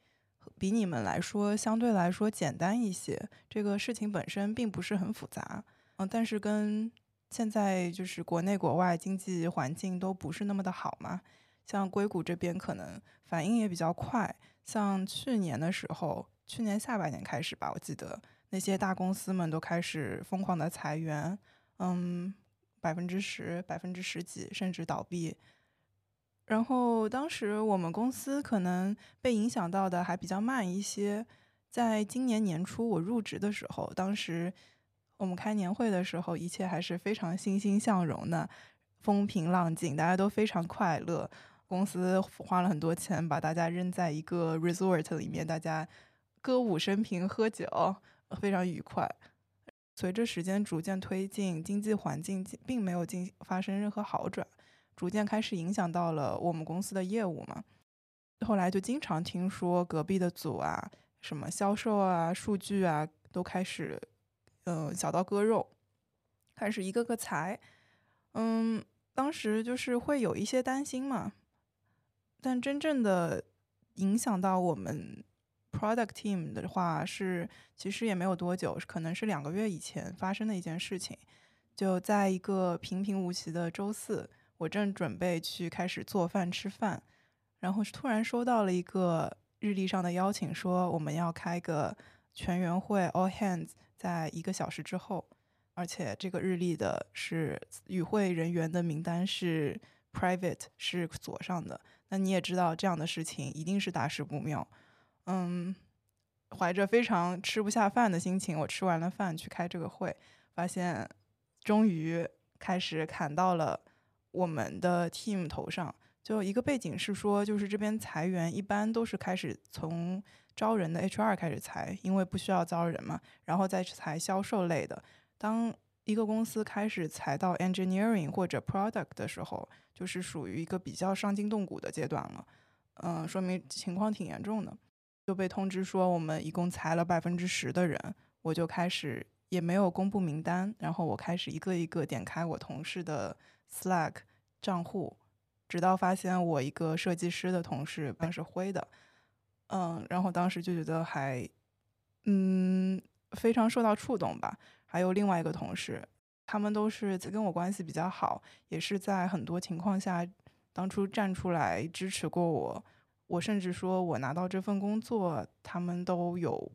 比你们来说相对来说简单一些。这个事情本身并不是很复杂，嗯，但是跟现在就是国内国外经济环境都不是那么的好嘛。像硅谷这边可能反应也比较快，像去年的时候，去年下半年开始吧，我记得那些大公司们都开始疯狂的裁员，嗯，百分之十、百分之十几，甚至倒闭。然后当时我们公司可能被影响到的还比较慢一些，在今年年初我入职的时候，当时我们开年会的时候，一切还是非常欣欣向荣的，风平浪静，大家都非常快乐。公司花了很多钱把大家扔在一个 resort 里面，大家歌舞升平、喝酒，非常愉快。随着时间逐渐推进，经济环境并没有进发生任何好转，逐渐开始影响到了我们公司的业务嘛。后来就经常听说隔壁的组啊，什么销售啊、数据啊，都开始嗯小刀割肉，开始一个个裁。嗯，当时就是会有一些担心嘛。但真正的影响到我们 product team 的话，是其实也没有多久，可能是两个月以前发生的一件事情。就在一个平平无奇的周四，我正准备去开始做饭吃饭，然后突然收到了一个日历上的邀请，说我们要开个全员会 all hands，在一个小时之后，而且这个日历的是与会人员的名单是 private，是锁上的。那你也知道，这样的事情一定是大事不妙。嗯，怀着非常吃不下饭的心情，我吃完了饭去开这个会，发现终于开始砍到了我们的 team 头上。就一个背景是说，就是这边裁员一般都是开始从招人的 HR 开始裁，因为不需要招人嘛，然后再裁销售类的。当一个公司开始裁到 engineering 或者 product 的时候，就是属于一个比较伤筋动骨的阶段了。嗯，说明情况挺严重的。就被通知说我们一共裁了百分之十的人，我就开始也没有公布名单，然后我开始一个一个点开我同事的 Slack 账户，直到发现我一个设计师的同事那是灰的，嗯，然后当时就觉得还嗯非常受到触动吧。还有另外一个同事，他们都是跟我关系比较好，也是在很多情况下当初站出来支持过我。我甚至说，我拿到这份工作，他们都有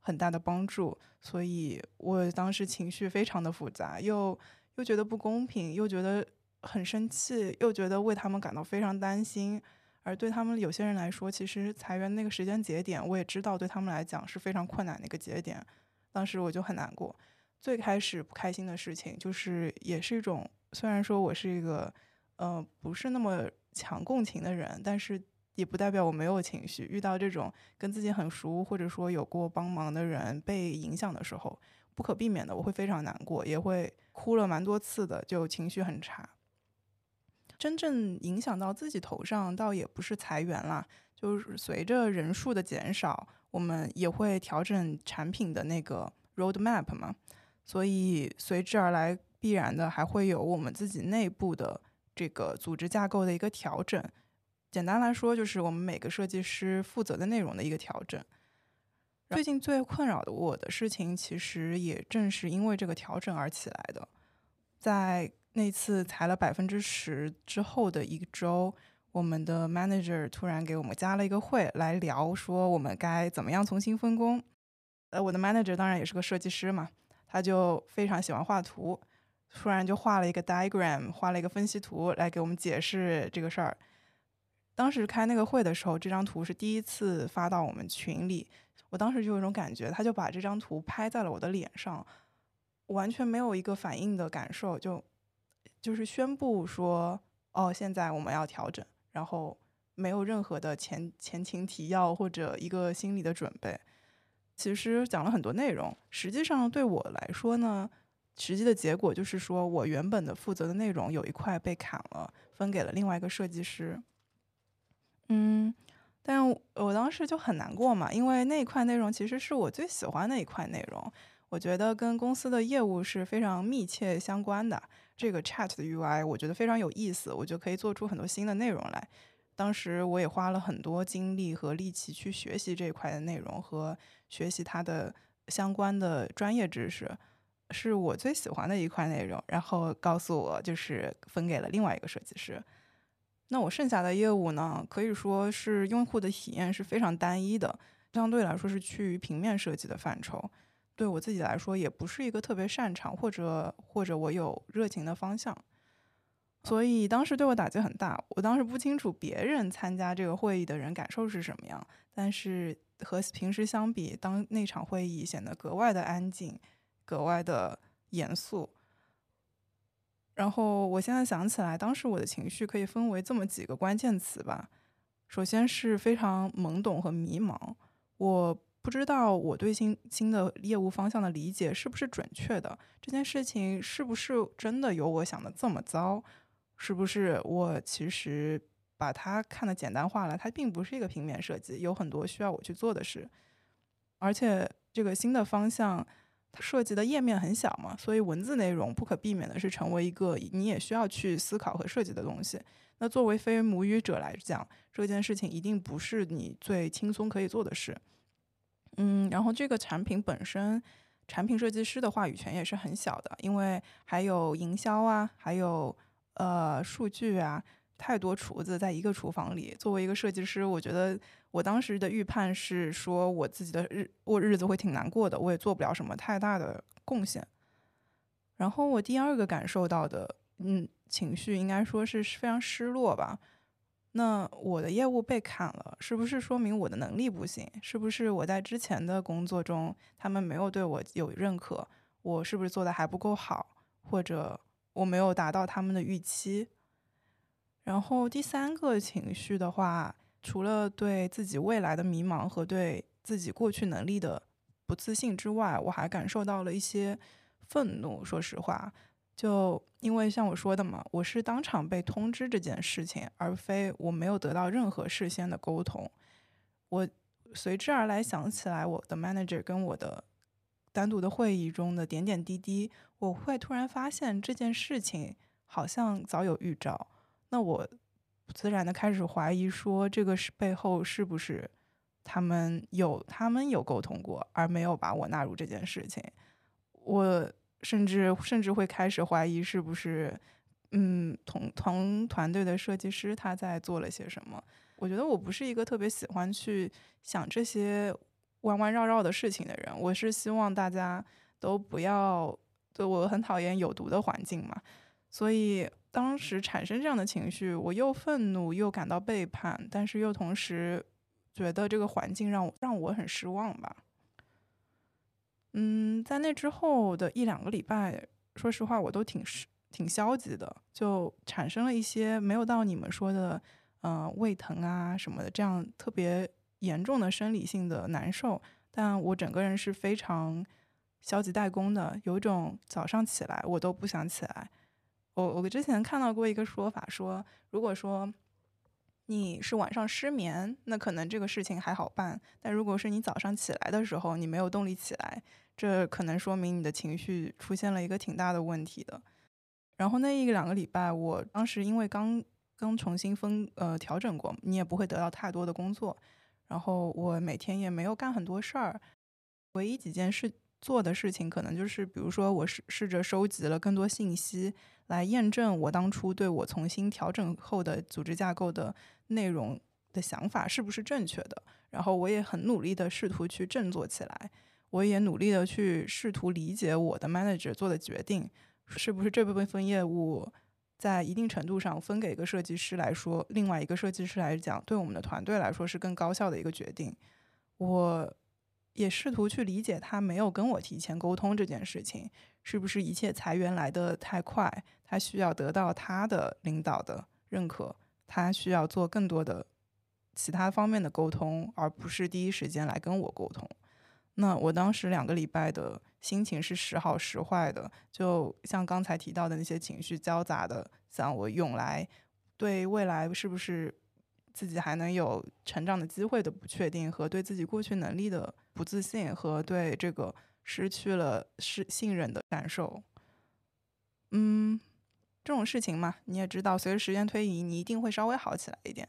很大的帮助，所以我当时情绪非常的复杂，又又觉得不公平，又觉得很生气，又觉得为他们感到非常担心。而对他们有些人来说，其实裁员那个时间节点，我也知道对他们来讲是非常困难的一个节点。当时我就很难过。最开始不开心的事情，就是也是一种，虽然说我是一个呃不是那么强共情的人，但是。也不代表我没有情绪。遇到这种跟自己很熟，或者说有过帮忙的人被影响的时候，不可避免的我会非常难过，也会哭了蛮多次的，就情绪很差。真正影响到自己头上，倒也不是裁员啦，就是随着人数的减少，我们也会调整产品的那个 roadmap 嘛，所以随之而来必然的还会有我们自己内部的这个组织架构的一个调整。简单来说，就是我们每个设计师负责的内容的一个调整。最近最困扰的我的事情，其实也正是因为这个调整而起来的。在那次裁了百分之十之后的一周，我们的 manager 突然给我们加了一个会来聊，说我们该怎么样重新分工。呃，我的 manager 当然也是个设计师嘛，他就非常喜欢画图，突然就画了一个 diagram，画了一个分析图来给我们解释这个事儿。当时开那个会的时候，这张图是第一次发到我们群里。我当时就有一种感觉，他就把这张图拍在了我的脸上，完全没有一个反应的感受，就就是宣布说：“哦，现在我们要调整。”然后没有任何的前前情提要或者一个心理的准备。其实讲了很多内容，实际上对我来说呢，实际的结果就是说我原本的负责的内容有一块被砍了，分给了另外一个设计师。嗯，但我当时就很难过嘛，因为那一块内容其实是我最喜欢的一块内容，我觉得跟公司的业务是非常密切相关的。这个 Chat 的 UI 我觉得非常有意思，我就可以做出很多新的内容来。当时我也花了很多精力和力气去学习这一块的内容和学习它的相关的专业知识，是我最喜欢的一块内容。然后告诉我，就是分给了另外一个设计师。那我剩下的业务呢，可以说是用户的体验是非常单一的，相对来说是趋于平面设计的范畴。对我自己来说，也不是一个特别擅长或者或者我有热情的方向，所以当时对我打击很大。我当时不清楚别人参加这个会议的人感受是什么样，但是和平时相比，当那场会议显得格外的安静，格外的严肃。然后我现在想起来，当时我的情绪可以分为这么几个关键词吧。首先是非常懵懂和迷茫，我不知道我对新新的业务方向的理解是不是准确的，这件事情是不是真的有我想的这么糟？是不是我其实把它看得简单化了？它并不是一个平面设计，有很多需要我去做的事，而且这个新的方向。它设计的页面很小嘛，所以文字内容不可避免的是成为一个你也需要去思考和设计的东西。那作为非母语者来讲，这件事情一定不是你最轻松可以做的事。嗯，然后这个产品本身，产品设计师的话语权也是很小的，因为还有营销啊，还有呃数据啊。太多厨子在一个厨房里。作为一个设计师，我觉得我当时的预判是说，我自己的日过日子会挺难过的，我也做不了什么太大的贡献。然后我第二个感受到的，嗯，情绪应该说是非常失落吧。那我的业务被砍了，是不是说明我的能力不行？是不是我在之前的工作中他们没有对我有认可？我是不是做的还不够好？或者我没有达到他们的预期？然后第三个情绪的话，除了对自己未来的迷茫和对自己过去能力的不自信之外，我还感受到了一些愤怒。说实话。就因为像我说的嘛，我是当场被通知这件事情，而非我没有得到任何事先的沟通。我随之而来想起来我的 manager 跟我的单独的会议中的点点滴滴，我会突然发现这件事情好像早有预兆。那我自然的开始怀疑说，这个是背后是不是他们有他们有沟通过，而没有把我纳入这件事情。我。甚至甚至会开始怀疑是不是，嗯，同同团队的设计师他在做了些什么。我觉得我不是一个特别喜欢去想这些弯弯绕绕的事情的人。我是希望大家都不要，对我很讨厌有毒的环境嘛。所以当时产生这样的情绪，我又愤怒又感到背叛，但是又同时觉得这个环境让我让我很失望吧。嗯，在那之后的一两个礼拜，说实话，我都挺挺消极的，就产生了一些没有到你们说的，嗯，胃疼啊什么的这样特别严重的生理性的难受。但我整个人是非常消极怠工的，有一种早上起来我都不想起来。我我之前看到过一个说法，说如果说你是晚上失眠，那可能这个事情还好办；但如果是你早上起来的时候，你没有动力起来。这可能说明你的情绪出现了一个挺大的问题的。然后那一两个礼拜，我当时因为刚刚重新分呃调整过，你也不会得到太多的工作。然后我每天也没有干很多事儿，唯一几件事做的事情，可能就是比如说我试试着收集了更多信息，来验证我当初对我重新调整后的组织架构的内容的想法是不是正确的。然后我也很努力的试图去振作起来。我也努力的去试图理解我的 manager 做的决定，是不是这部分业务在一定程度上分给一个设计师来说，另外一个设计师来讲，对我们的团队来说是更高效的一个决定。我也试图去理解他没有跟我提前沟通这件事情，是不是一切裁员来的太快，他需要得到他的领导的认可，他需要做更多的其他方面的沟通，而不是第一时间来跟我沟通。那我当时两个礼拜的心情是时好时坏的，就像刚才提到的那些情绪交杂的，向我涌来，对未来是不是自己还能有成长的机会的不确定，和对自己过去能力的不自信，和对这个失去了是信任的感受。嗯，这种事情嘛，你也知道，随着时间推移，你一定会稍微好起来一点。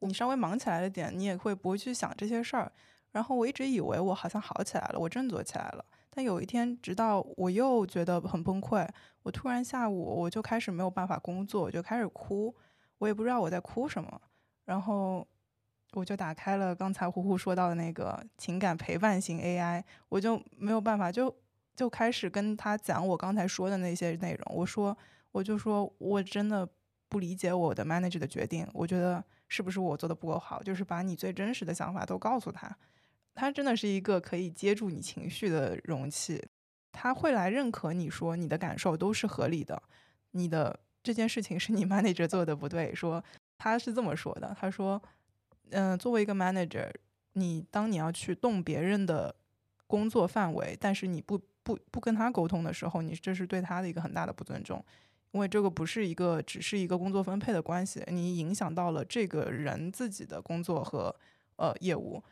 你稍微忙起来了点，你也会不会去想这些事儿。然后我一直以为我好像好起来了，我振作起来了。但有一天，直到我又觉得很崩溃，我突然下午我就开始没有办法工作，我就开始哭，我也不知道我在哭什么。然后我就打开了刚才呼呼说到的那个情感陪伴型 AI，我就没有办法，就就开始跟他讲我刚才说的那些内容。我说，我就说我真的不理解我的 manager 的决定，我觉得是不是我做的不够好？就是把你最真实的想法都告诉他。他真的是一个可以接住你情绪的容器，他会来认可你说你的感受都是合理的，你的这件事情是你 manager 做的不对。说他是这么说的，他说，嗯，作为一个 manager，你当你要去动别人的工作范围，但是你不不不跟他沟通的时候，你这是对他的一个很大的不尊重，因为这个不是一个只是一个工作分配的关系，你影响到了这个人自己的工作和呃业务。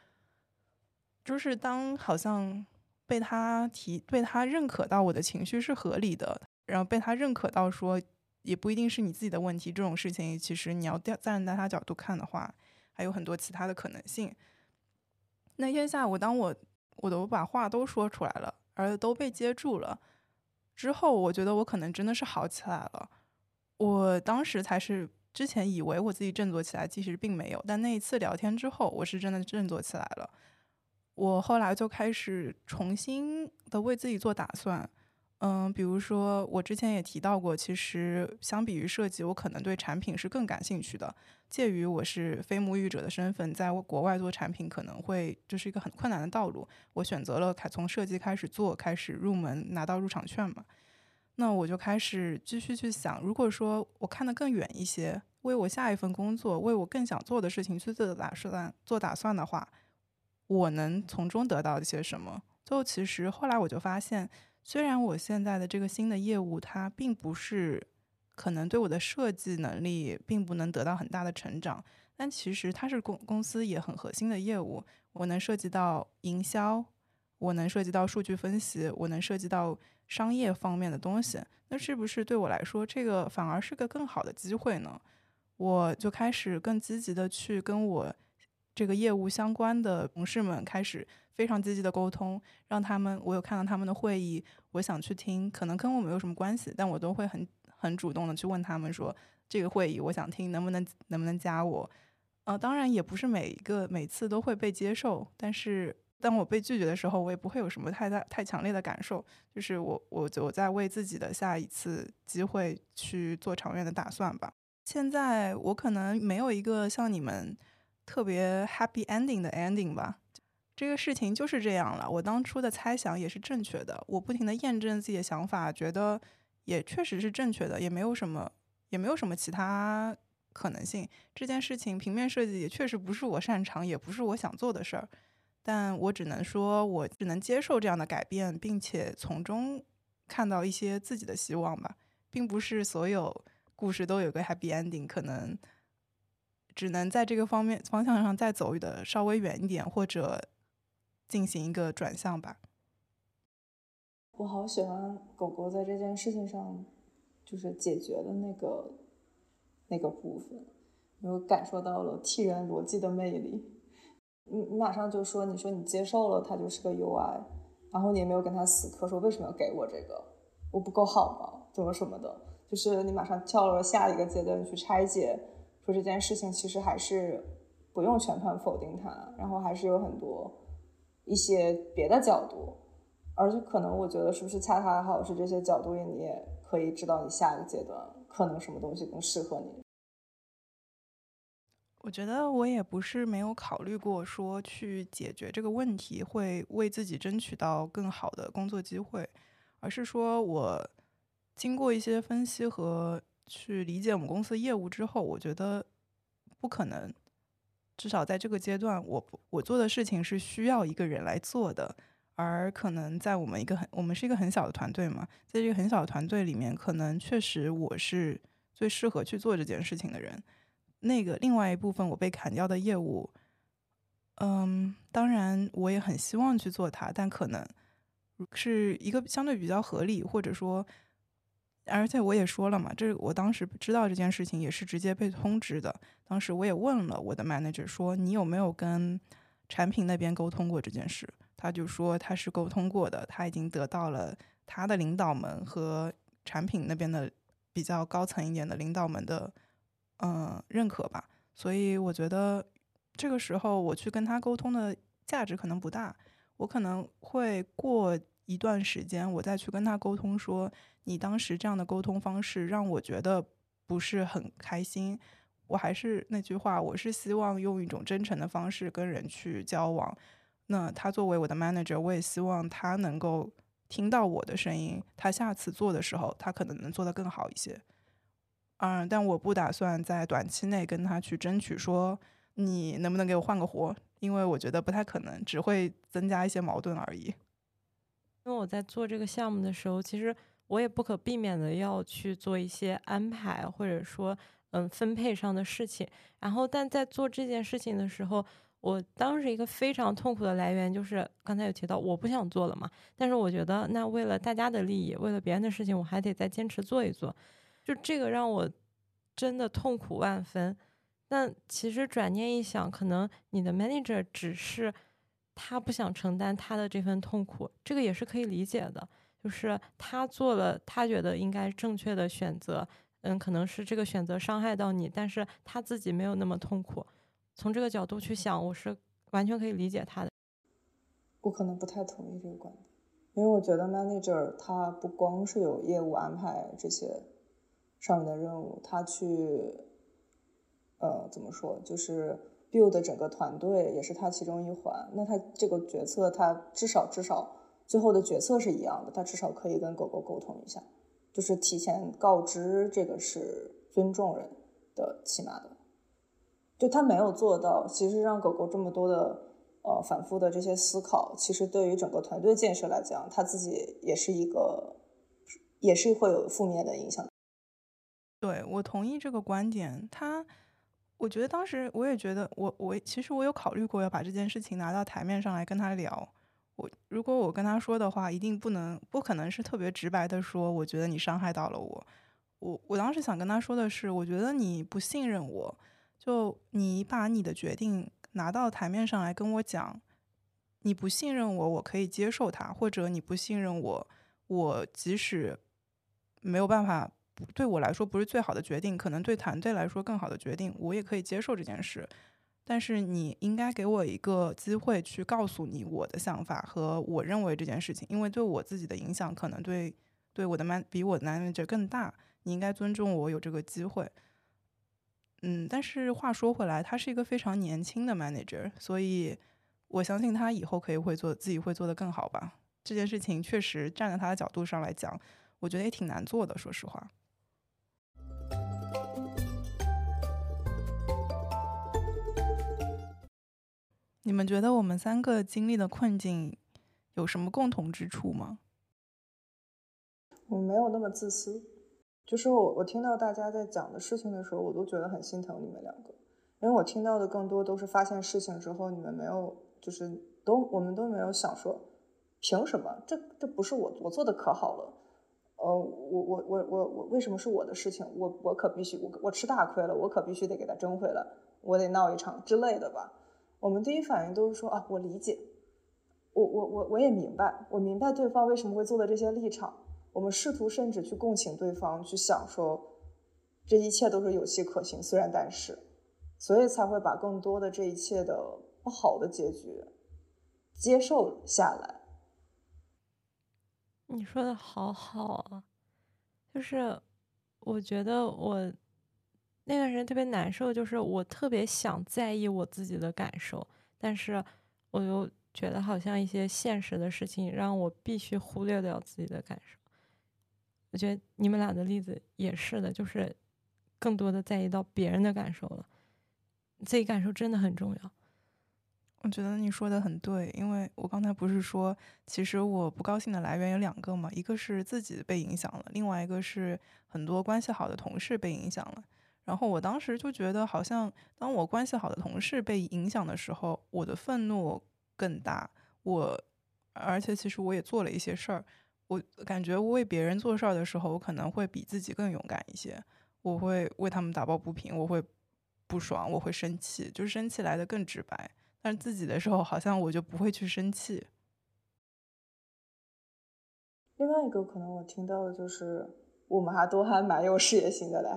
就是当好像被他提、被他认可到我的情绪是合理的，然后被他认可到说也不一定是你自己的问题，这种事情其实你要站在他角度看的话，还有很多其他的可能性。那天下午，当我我都把话都说出来了，而都被接住了之后，我觉得我可能真的是好起来了。我当时才是之前以为我自己振作起来，其实并没有。但那一次聊天之后，我是真的振作起来了。我后来就开始重新的为自己做打算，嗯，比如说我之前也提到过，其实相比于设计，我可能对产品是更感兴趣的。介于我是非母语者的身份，在国外做产品可能会就是一个很困难的道路。我选择了开从设计开始做，开始入门拿到入场券嘛。那我就开始继续去想，如果说我看得更远一些，为我下一份工作，为我更想做的事情去做打算做打算的话，我能从中得到一些什么？最后其实后来我就发现。虽然我现在的这个新的业务，它并不是可能对我的设计能力并不能得到很大的成长，但其实它是公公司也很核心的业务。我能涉及到营销，我能涉及到数据分析，我能涉及到商业方面的东西。那是不是对我来说，这个反而是个更好的机会呢？我就开始更积极的去跟我这个业务相关的同事们开始。非常积极的沟通，让他们我有看到他们的会议，我想去听，可能跟我没有什么关系，但我都会很很主动的去问他们说这个会议我想听，能不能能不能加我？呃，当然也不是每一个每次都会被接受，但是当我被拒绝的时候，我也不会有什么太大太强烈的感受，就是我我我在为自己的下一次机会去做长远的打算吧。现在我可能没有一个像你们特别 happy ending 的 ending 吧。这个事情就是这样了。我当初的猜想也是正确的。我不停的验证自己的想法，觉得也确实是正确的，也没有什么，也没有什么其他可能性。这件事情平面设计也确实不是我擅长，也不是我想做的事儿。但我只能说，我只能接受这样的改变，并且从中看到一些自己的希望吧。并不是所有故事都有个 happy ending，可能只能在这个方面方向上再走的稍微远一点，或者。进行一个转向吧。我好喜欢狗狗在这件事情上，就是解决的那个那个部分，我感受到了替人逻辑的魅力。你你马上就说，你说你接受了它就是个 UI，然后你也没有跟他死磕说为什么要给我这个，我不够好吗？怎么什么的，就是你马上跳了下一个阶段去拆解，说这件事情其实还是不用全盘否定它，然后还是有很多。一些别的角度，而且可能我觉得是不是恰恰好是这些角度，你也可以知道你下一个阶段可能什么东西更适合你。我觉得我也不是没有考虑过说去解决这个问题会为自己争取到更好的工作机会，而是说我经过一些分析和去理解我们公司业务之后，我觉得不可能。至少在这个阶段，我我做的事情是需要一个人来做的，而可能在我们一个很我们是一个很小的团队嘛，在这个很小的团队里面，可能确实我是最适合去做这件事情的人。那个另外一部分我被砍掉的业务，嗯，当然我也很希望去做它，但可能是一个相对比较合理，或者说。而且我也说了嘛，这我当时知道这件事情也是直接被通知的。当时我也问了我的 manager 说：“你有没有跟产品那边沟通过这件事？”他就说他是沟通过的，他已经得到了他的领导们和产品那边的比较高层一点的领导们的嗯认可吧。所以我觉得这个时候我去跟他沟通的价值可能不大。我可能会过一段时间，我再去跟他沟通说。你当时这样的沟通方式让我觉得不是很开心。我还是那句话，我是希望用一种真诚的方式跟人去交往。那他作为我的 manager，我也希望他能够听到我的声音。他下次做的时候，他可能能做得更好一些。嗯，但我不打算在短期内跟他去争取说你能不能给我换个活，因为我觉得不太可能，只会增加一些矛盾而已。因为我在做这个项目的时候，其实。我也不可避免的要去做一些安排，或者说，嗯，分配上的事情。然后，但在做这件事情的时候，我当时一个非常痛苦的来源就是刚才有提到，我不想做了嘛。但是我觉得，那为了大家的利益，为了别人的事情，我还得再坚持做一做。就这个让我真的痛苦万分。但其实转念一想，可能你的 manager 只是他不想承担他的这份痛苦，这个也是可以理解的。就是他做了他觉得应该正确的选择，嗯，可能是这个选择伤害到你，但是他自己没有那么痛苦。从这个角度去想，我是完全可以理解他的。我可能不太同意这个观点，因为我觉得 manager 他不光是有业务安排这些上面的任务，他去呃怎么说，就是 build 整个团队也是他其中一环。那他这个决策，他至少至少最后的决策是一样的，他至少可以跟狗狗沟通一下，就是提前告知，这个是尊重人的起码的。就他没有做到，其实让狗狗这么多的。呃，反复的这些思考，其实对于整个团队建设来讲，他自己也是一个，也是会有负面的影响。对我同意这个观点。他，我觉得当时我也觉得，我我其实我有考虑过要把这件事情拿到台面上来跟他聊。我如果我跟他说的话，一定不能不可能是特别直白的说，我觉得你伤害到了我。我我当时想跟他说的是，我觉得你不信任我，就你把你的决定。拿到台面上来跟我讲，你不信任我，我可以接受他；或者你不信任我，我即使没有办法，对我来说不是最好的决定，可能对团队来说更好的决定，我也可以接受这件事。但是你应该给我一个机会去告诉你我的想法和我认为这件事情，因为对我自己的影响可能对对我的 man 比我的 manager 更大，你应该尊重我有这个机会。嗯，但是话说回来，他是一个非常年轻的 manager，所以我相信他以后可以会做自己会做得更好吧。这件事情确实站在他的角度上来讲，我觉得也挺难做的。说实话，你们觉得我们三个经历的困境有什么共同之处吗？我没有那么自私。就是我，我听到大家在讲的事情的时候，我都觉得很心疼你们两个，因为我听到的更多都是发现事情之后，你们没有，就是都我们都没有想说，凭什么？这这不是我我做的可好了，呃，我我我我我为什么是我的事情？我我可必须我我吃大亏了，我可必须得给他争回来，我得闹一场之类的吧。我们第一反应都是说啊，我理解，我我我我也明白，我明白对方为什么会做的这些立场。我们试图甚至去共情对方，去想说这一切都是有迹可循，虽然但是，所以才会把更多的这一切的不好的结局接受下来。你说的好好啊，就是我觉得我那段时间特别难受，就是我特别想在意我自己的感受，但是我又觉得好像一些现实的事情让我必须忽略掉自己的感受。我觉得你们俩的例子也是的，就是更多的在意到别人的感受了，自己感受真的很重要。我觉得你说的很对，因为我刚才不是说，其实我不高兴的来源有两个嘛，一个是自己被影响了，另外一个是很多关系好的同事被影响了。然后我当时就觉得，好像当我关系好的同事被影响的时候，我的愤怒更大。我而且其实我也做了一些事儿。我感觉我为别人做事儿的时候，我可能会比自己更勇敢一些。我会为他们打抱不平，我会不爽，我会生气，就是生气来的更直白。但是自己的时候，好像我就不会去生气。另外一个可能我听到的就是，我们还都还蛮有事业心的嘞，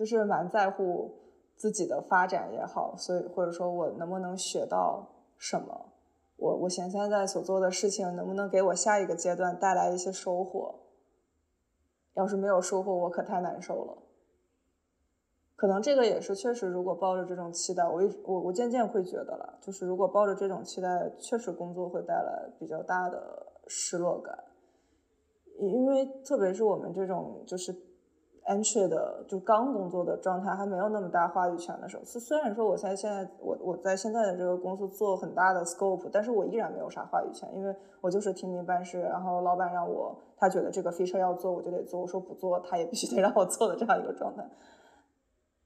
就是蛮在乎自己的发展也好，所以或者说我能不能学到什么。我我现在所做的事情能不能给我下一个阶段带来一些收获？要是没有收获，我可太难受了。可能这个也是确实，如果抱着这种期待，我一我我渐渐会觉得了，就是如果抱着这种期待，确实工作会带来比较大的失落感，因为特别是我们这种就是。Entry 的就刚工作的状态还没有那么大话语权的时候，虽虽然说我在现在我我在现在的这个公司做很大的 scope，但是我依然没有啥话语权，因为我就是听命办事，然后老板让我他觉得这个 feature 要做我就得做，我说不做他也必须得让我做的这样一个状态，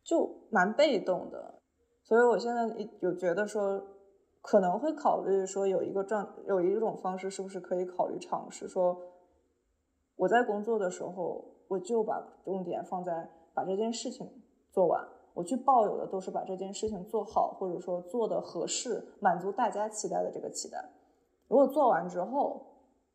就蛮被动的，所以我现在有觉得说可能会考虑说有一个状有一种方式是不是可以考虑尝试说我在工作的时候。我就把重点放在把这件事情做完，我去抱有的都是把这件事情做好，或者说做的合适，满足大家期待的这个期待。如果做完之后，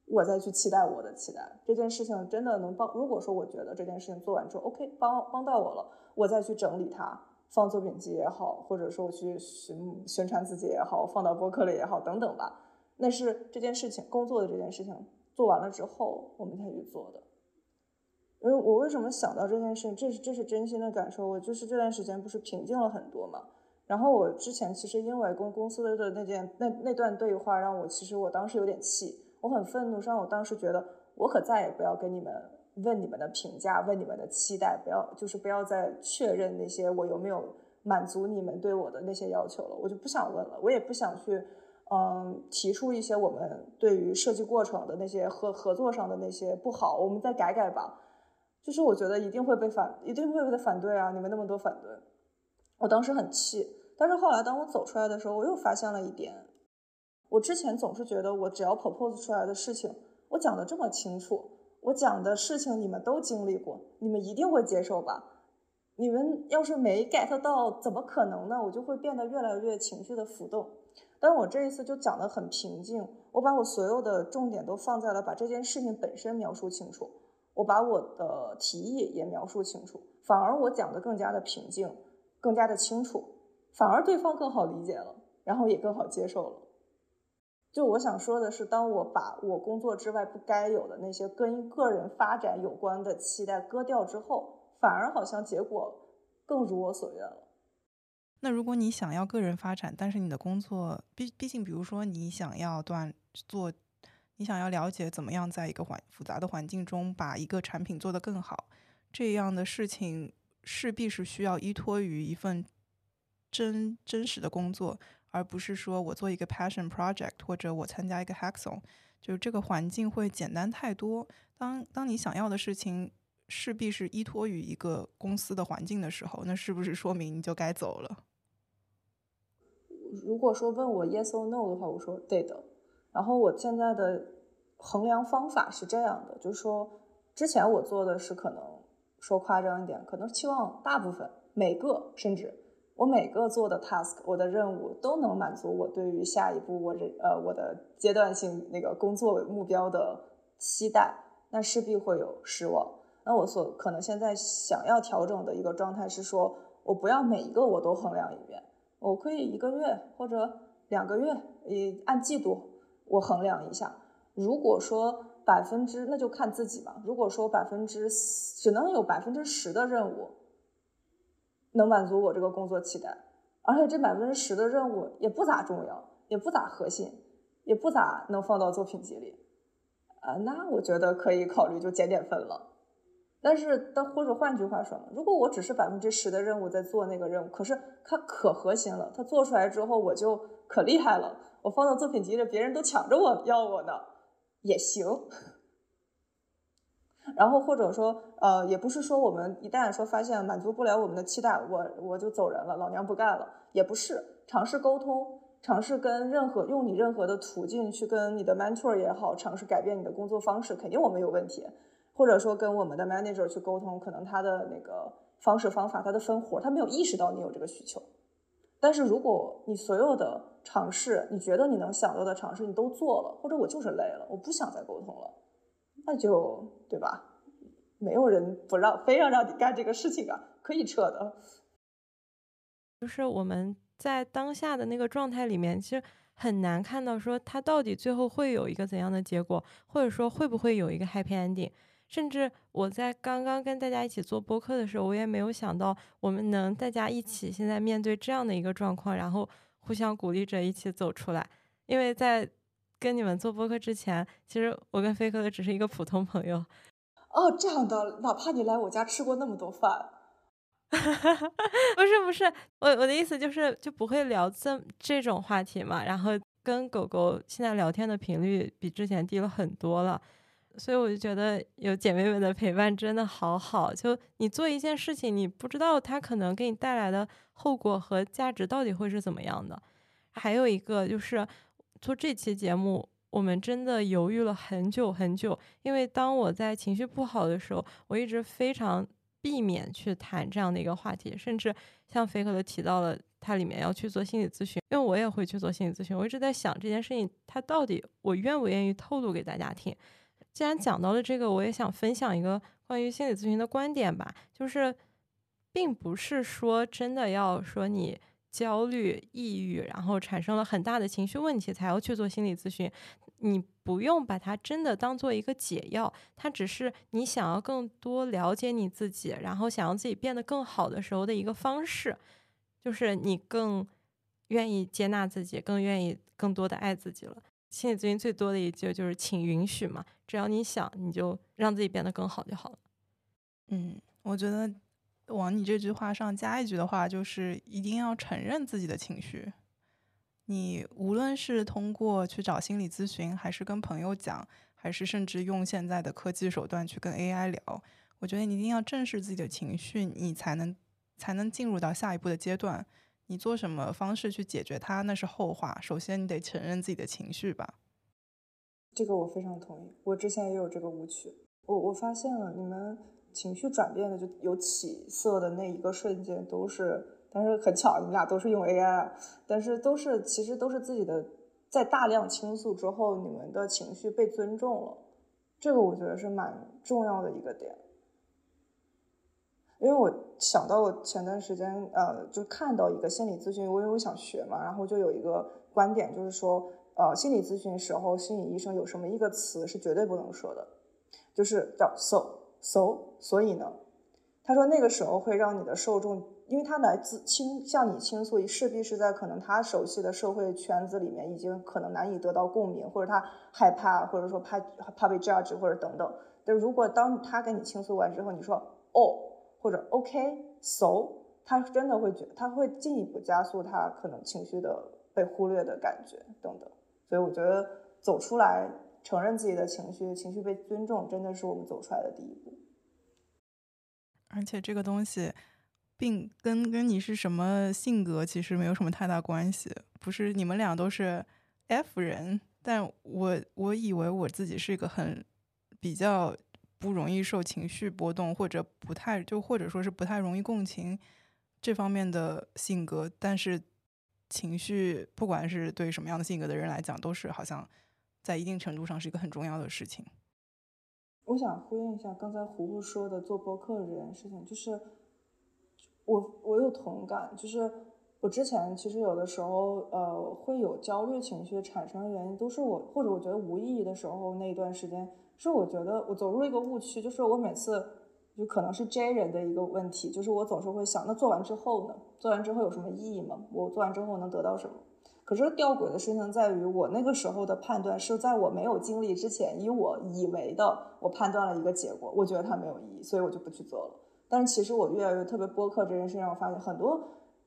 我再去期待我的期待，这件事情真的能帮。如果说我觉得这件事情做完之后，OK，帮帮到我了，我再去整理它，放作品集也好，或者说我去宣宣传自己也好，放到博客里也好，等等吧。那是这件事情工作的这件事情做完了之后，我们才去做的。因为我为什么想到这件事情，这是这是真心的感受。我就是这段时间不是平静了很多嘛。然后我之前其实因为跟公司的那件那那段对话，让我其实我当时有点气，我很愤怒，让我当时觉得我可再也不要跟你们问你们的评价，问你们的期待，不要就是不要再确认那些我有没有满足你们对我的那些要求了，我就不想问了，我也不想去嗯提出一些我们对于设计过程的那些合合作上的那些不好，我们再改改吧。就是我觉得一定会被反，一定会被反对啊！你们那么多反对，我当时很气。但是后来当我走出来的时候，我又发现了一点：我之前总是觉得我只要 propose 出来的事情，我讲的这么清楚，我讲的事情你们都经历过，你们一定会接受吧？你们要是没 get 到，怎么可能呢？我就会变得越来越情绪的浮动。但我这一次就讲的很平静，我把我所有的重点都放在了把这件事情本身描述清楚。我把我的提议也描述清楚，反而我讲的更加的平静，更加的清楚，反而对方更好理解了，然后也更好接受了。就我想说的是，当我把我工作之外不该有的那些跟个人发展有关的期待割掉之后，反而好像结果更如我所愿了。那如果你想要个人发展，但是你的工作毕毕竟，比如说你想要断做。你想要了解怎么样在一个环复杂的环境中把一个产品做得更好，这样的事情势必是需要依托于一份真真实的工作，而不是说我做一个 passion project 或者我参加一个 hackathon，就是这个环境会简单太多。当当你想要的事情势必是依托于一个公司的环境的时候，那是不是说明你就该走了？如果说问我 yes or no 的话，我说对的。然后我现在的衡量方法是这样的，就是说，之前我做的是可能说夸张一点，可能期望大部分每个甚至我每个做的 task，我的任务都能满足我对于下一步我这呃我的阶段性那个工作目标的期待，那势必会有失望。那我所可能现在想要调整的一个状态是说，我不要每一个我都衡量一遍，我可以一个月或者两个月，以按季度。我衡量一下，如果说百分之那就看自己吧。如果说百分之只能有百分之十的任务能满足我这个工作期待，而且这百分之十的任务也不咋重要，也不咋核心，也不咋能放到作品集里，啊，那我觉得可以考虑就减点分了。但是，但或者换句话说，如果我只是百分之十的任务在做那个任务，可是它可核心了，它做出来之后我就可厉害了。我放到作品集里，别人都抢着我要我呢，也行。然后或者说，呃，也不是说我们一旦说发现满足不了我们的期待，我我就走人了，老娘不干了，也不是。尝试沟通，尝试跟任何用你任何的途径去跟你的 mentor 也好，尝试改变你的工作方式，肯定我们有问题。或者说跟我们的 manager 去沟通，可能他的那个方式方法，他的分活，他没有意识到你有这个需求。但是如果你所有的尝试，你觉得你能想到的尝试你都做了，或者我就是累了，我不想再沟通了，那就对吧？没有人不让，非要让你干这个事情啊，可以撤的。就是我们在当下的那个状态里面，其实很难看到说他到底最后会有一个怎样的结果，或者说会不会有一个 happy ending。甚至我在刚刚跟大家一起做播客的时候，我也没有想到我们能大家一起现在面对这样的一个状况，然后互相鼓励着一起走出来。因为在跟你们做播客之前，其实我跟飞哥只是一个普通朋友。哦，这样的，哪怕你来我家吃过那么多饭，不是不是，我我的意思就是就不会聊这这种话题嘛。然后跟狗狗现在聊天的频率比之前低了很多了。所以我就觉得有姐妹们的陪伴真的好好。就你做一件事情，你不知道它可能给你带来的后果和价值到底会是怎么样的。还有一个就是做这期节目，我们真的犹豫了很久很久。因为当我在情绪不好的时候，我一直非常避免去谈这样的一个话题。甚至像飞可都提到了他里面要去做心理咨询，因为我也会去做心理咨询。我一直在想这件事情，它到底我愿不愿意透露给大家听。既然讲到了这个，我也想分享一个关于心理咨询的观点吧。就是，并不是说真的要说你焦虑、抑郁，然后产生了很大的情绪问题才要去做心理咨询。你不用把它真的当做一个解药，它只是你想要更多了解你自己，然后想要自己变得更好的时候的一个方式，就是你更愿意接纳自己，更愿意更多的爱自己了。心理咨询最多的一句就是“请允许”嘛，只要你想，你就让自己变得更好就好了。嗯，我觉得往你这句话上加一句的话，就是一定要承认自己的情绪。你无论是通过去找心理咨询，还是跟朋友讲，还是甚至用现在的科技手段去跟 AI 聊，我觉得你一定要正视自己的情绪，你才能才能进入到下一步的阶段。你做什么方式去解决它，那是后话。首先，你得承认自己的情绪吧。这个我非常同意。我之前也有这个误区。我我发现了，你们情绪转变的就有起色的那一个瞬间，都是，但是很巧，你们俩都是用 AI，但是都是其实都是自己的，在大量倾诉之后，你们的情绪被尊重了。这个我觉得是蛮重要的一个点。因为我想到我前段时间，呃，就看到一个心理咨询，我因为我想学嘛，然后就有一个观点，就是说，呃，心理咨询时候，心理医生有什么一个词是绝对不能说的，就是叫 so so，所以呢，他说那个时候会让你的受众，因为他来自倾向你倾诉，势必是在可能他熟悉的社会圈子里面已经可能难以得到共鸣，或者他害怕，或者说怕怕被 judge 或者等等。但如果当他跟你倾诉完之后，你说哦。或者 OK，so，他真的会觉，他会进一步加速他可能情绪的被忽略的感觉等等。所以我觉得走出来，承认自己的情绪，情绪被尊重，真的是我们走出来的第一步。而且这个东西，并跟跟你是什么性格其实没有什么太大关系。不是你们俩都是 F 人，但我我以为我自己是一个很比较。不容易受情绪波动，或者不太就或者说是不太容易共情这方面的性格，但是情绪不管是对什么样的性格的人来讲，都是好像在一定程度上是一个很重要的事情。我想呼应一下刚才胡胡说的做播客这件事情，就是我我有同感，就是我之前其实有的时候呃会有焦虑情绪产生的原因，都是我或者我觉得无意义的时候那一段时间。是我觉得我走入一个误区，就是我每次就可能是 J 人的一个问题，就是我总是会想，那做完之后呢？做完之后有什么意义吗？我做完之后能得到什么？可是吊诡的事情在于，我那个时候的判断是在我没有经历之前，以我以为的，我判断了一个结果，我觉得它没有意义，所以我就不去做了。但是其实我越来越特别播客这件事情，让我发现很多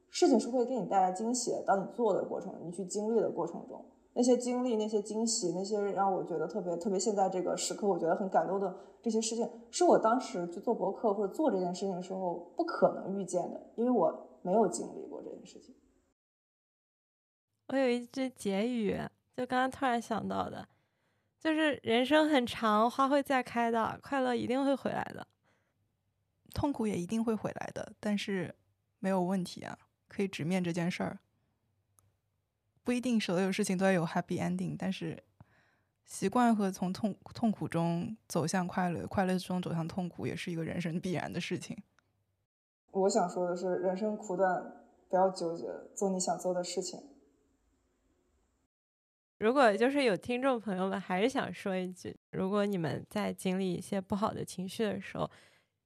事情是会给你带来惊喜的。当你做的过程，你去经历的过程中。那些经历、那些惊喜、那些让我觉得特别特别，现在这个时刻我觉得很感动的这些事情，是我当时去做博客或者做这件事情的时候不可能预见的，因为我没有经历过这件事情。我有一句结语，就刚刚突然想到的，就是人生很长，花会再开的，快乐一定会回来的，痛苦也一定会回来的，但是没有问题啊，可以直面这件事儿。不一定所有事情都要有 happy ending，但是习惯和从痛痛苦中走向快乐，快乐中走向痛苦，也是一个人生必然的事情。我想说的是，人生苦短，不要纠结，做你想做的事情。如果就是有听众朋友们还是想说一句，如果你们在经历一些不好的情绪的时候，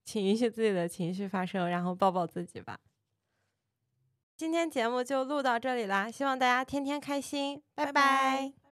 请允许自己的情绪发生，然后抱抱自己吧。今天节目就录到这里啦，希望大家天天开心，拜拜。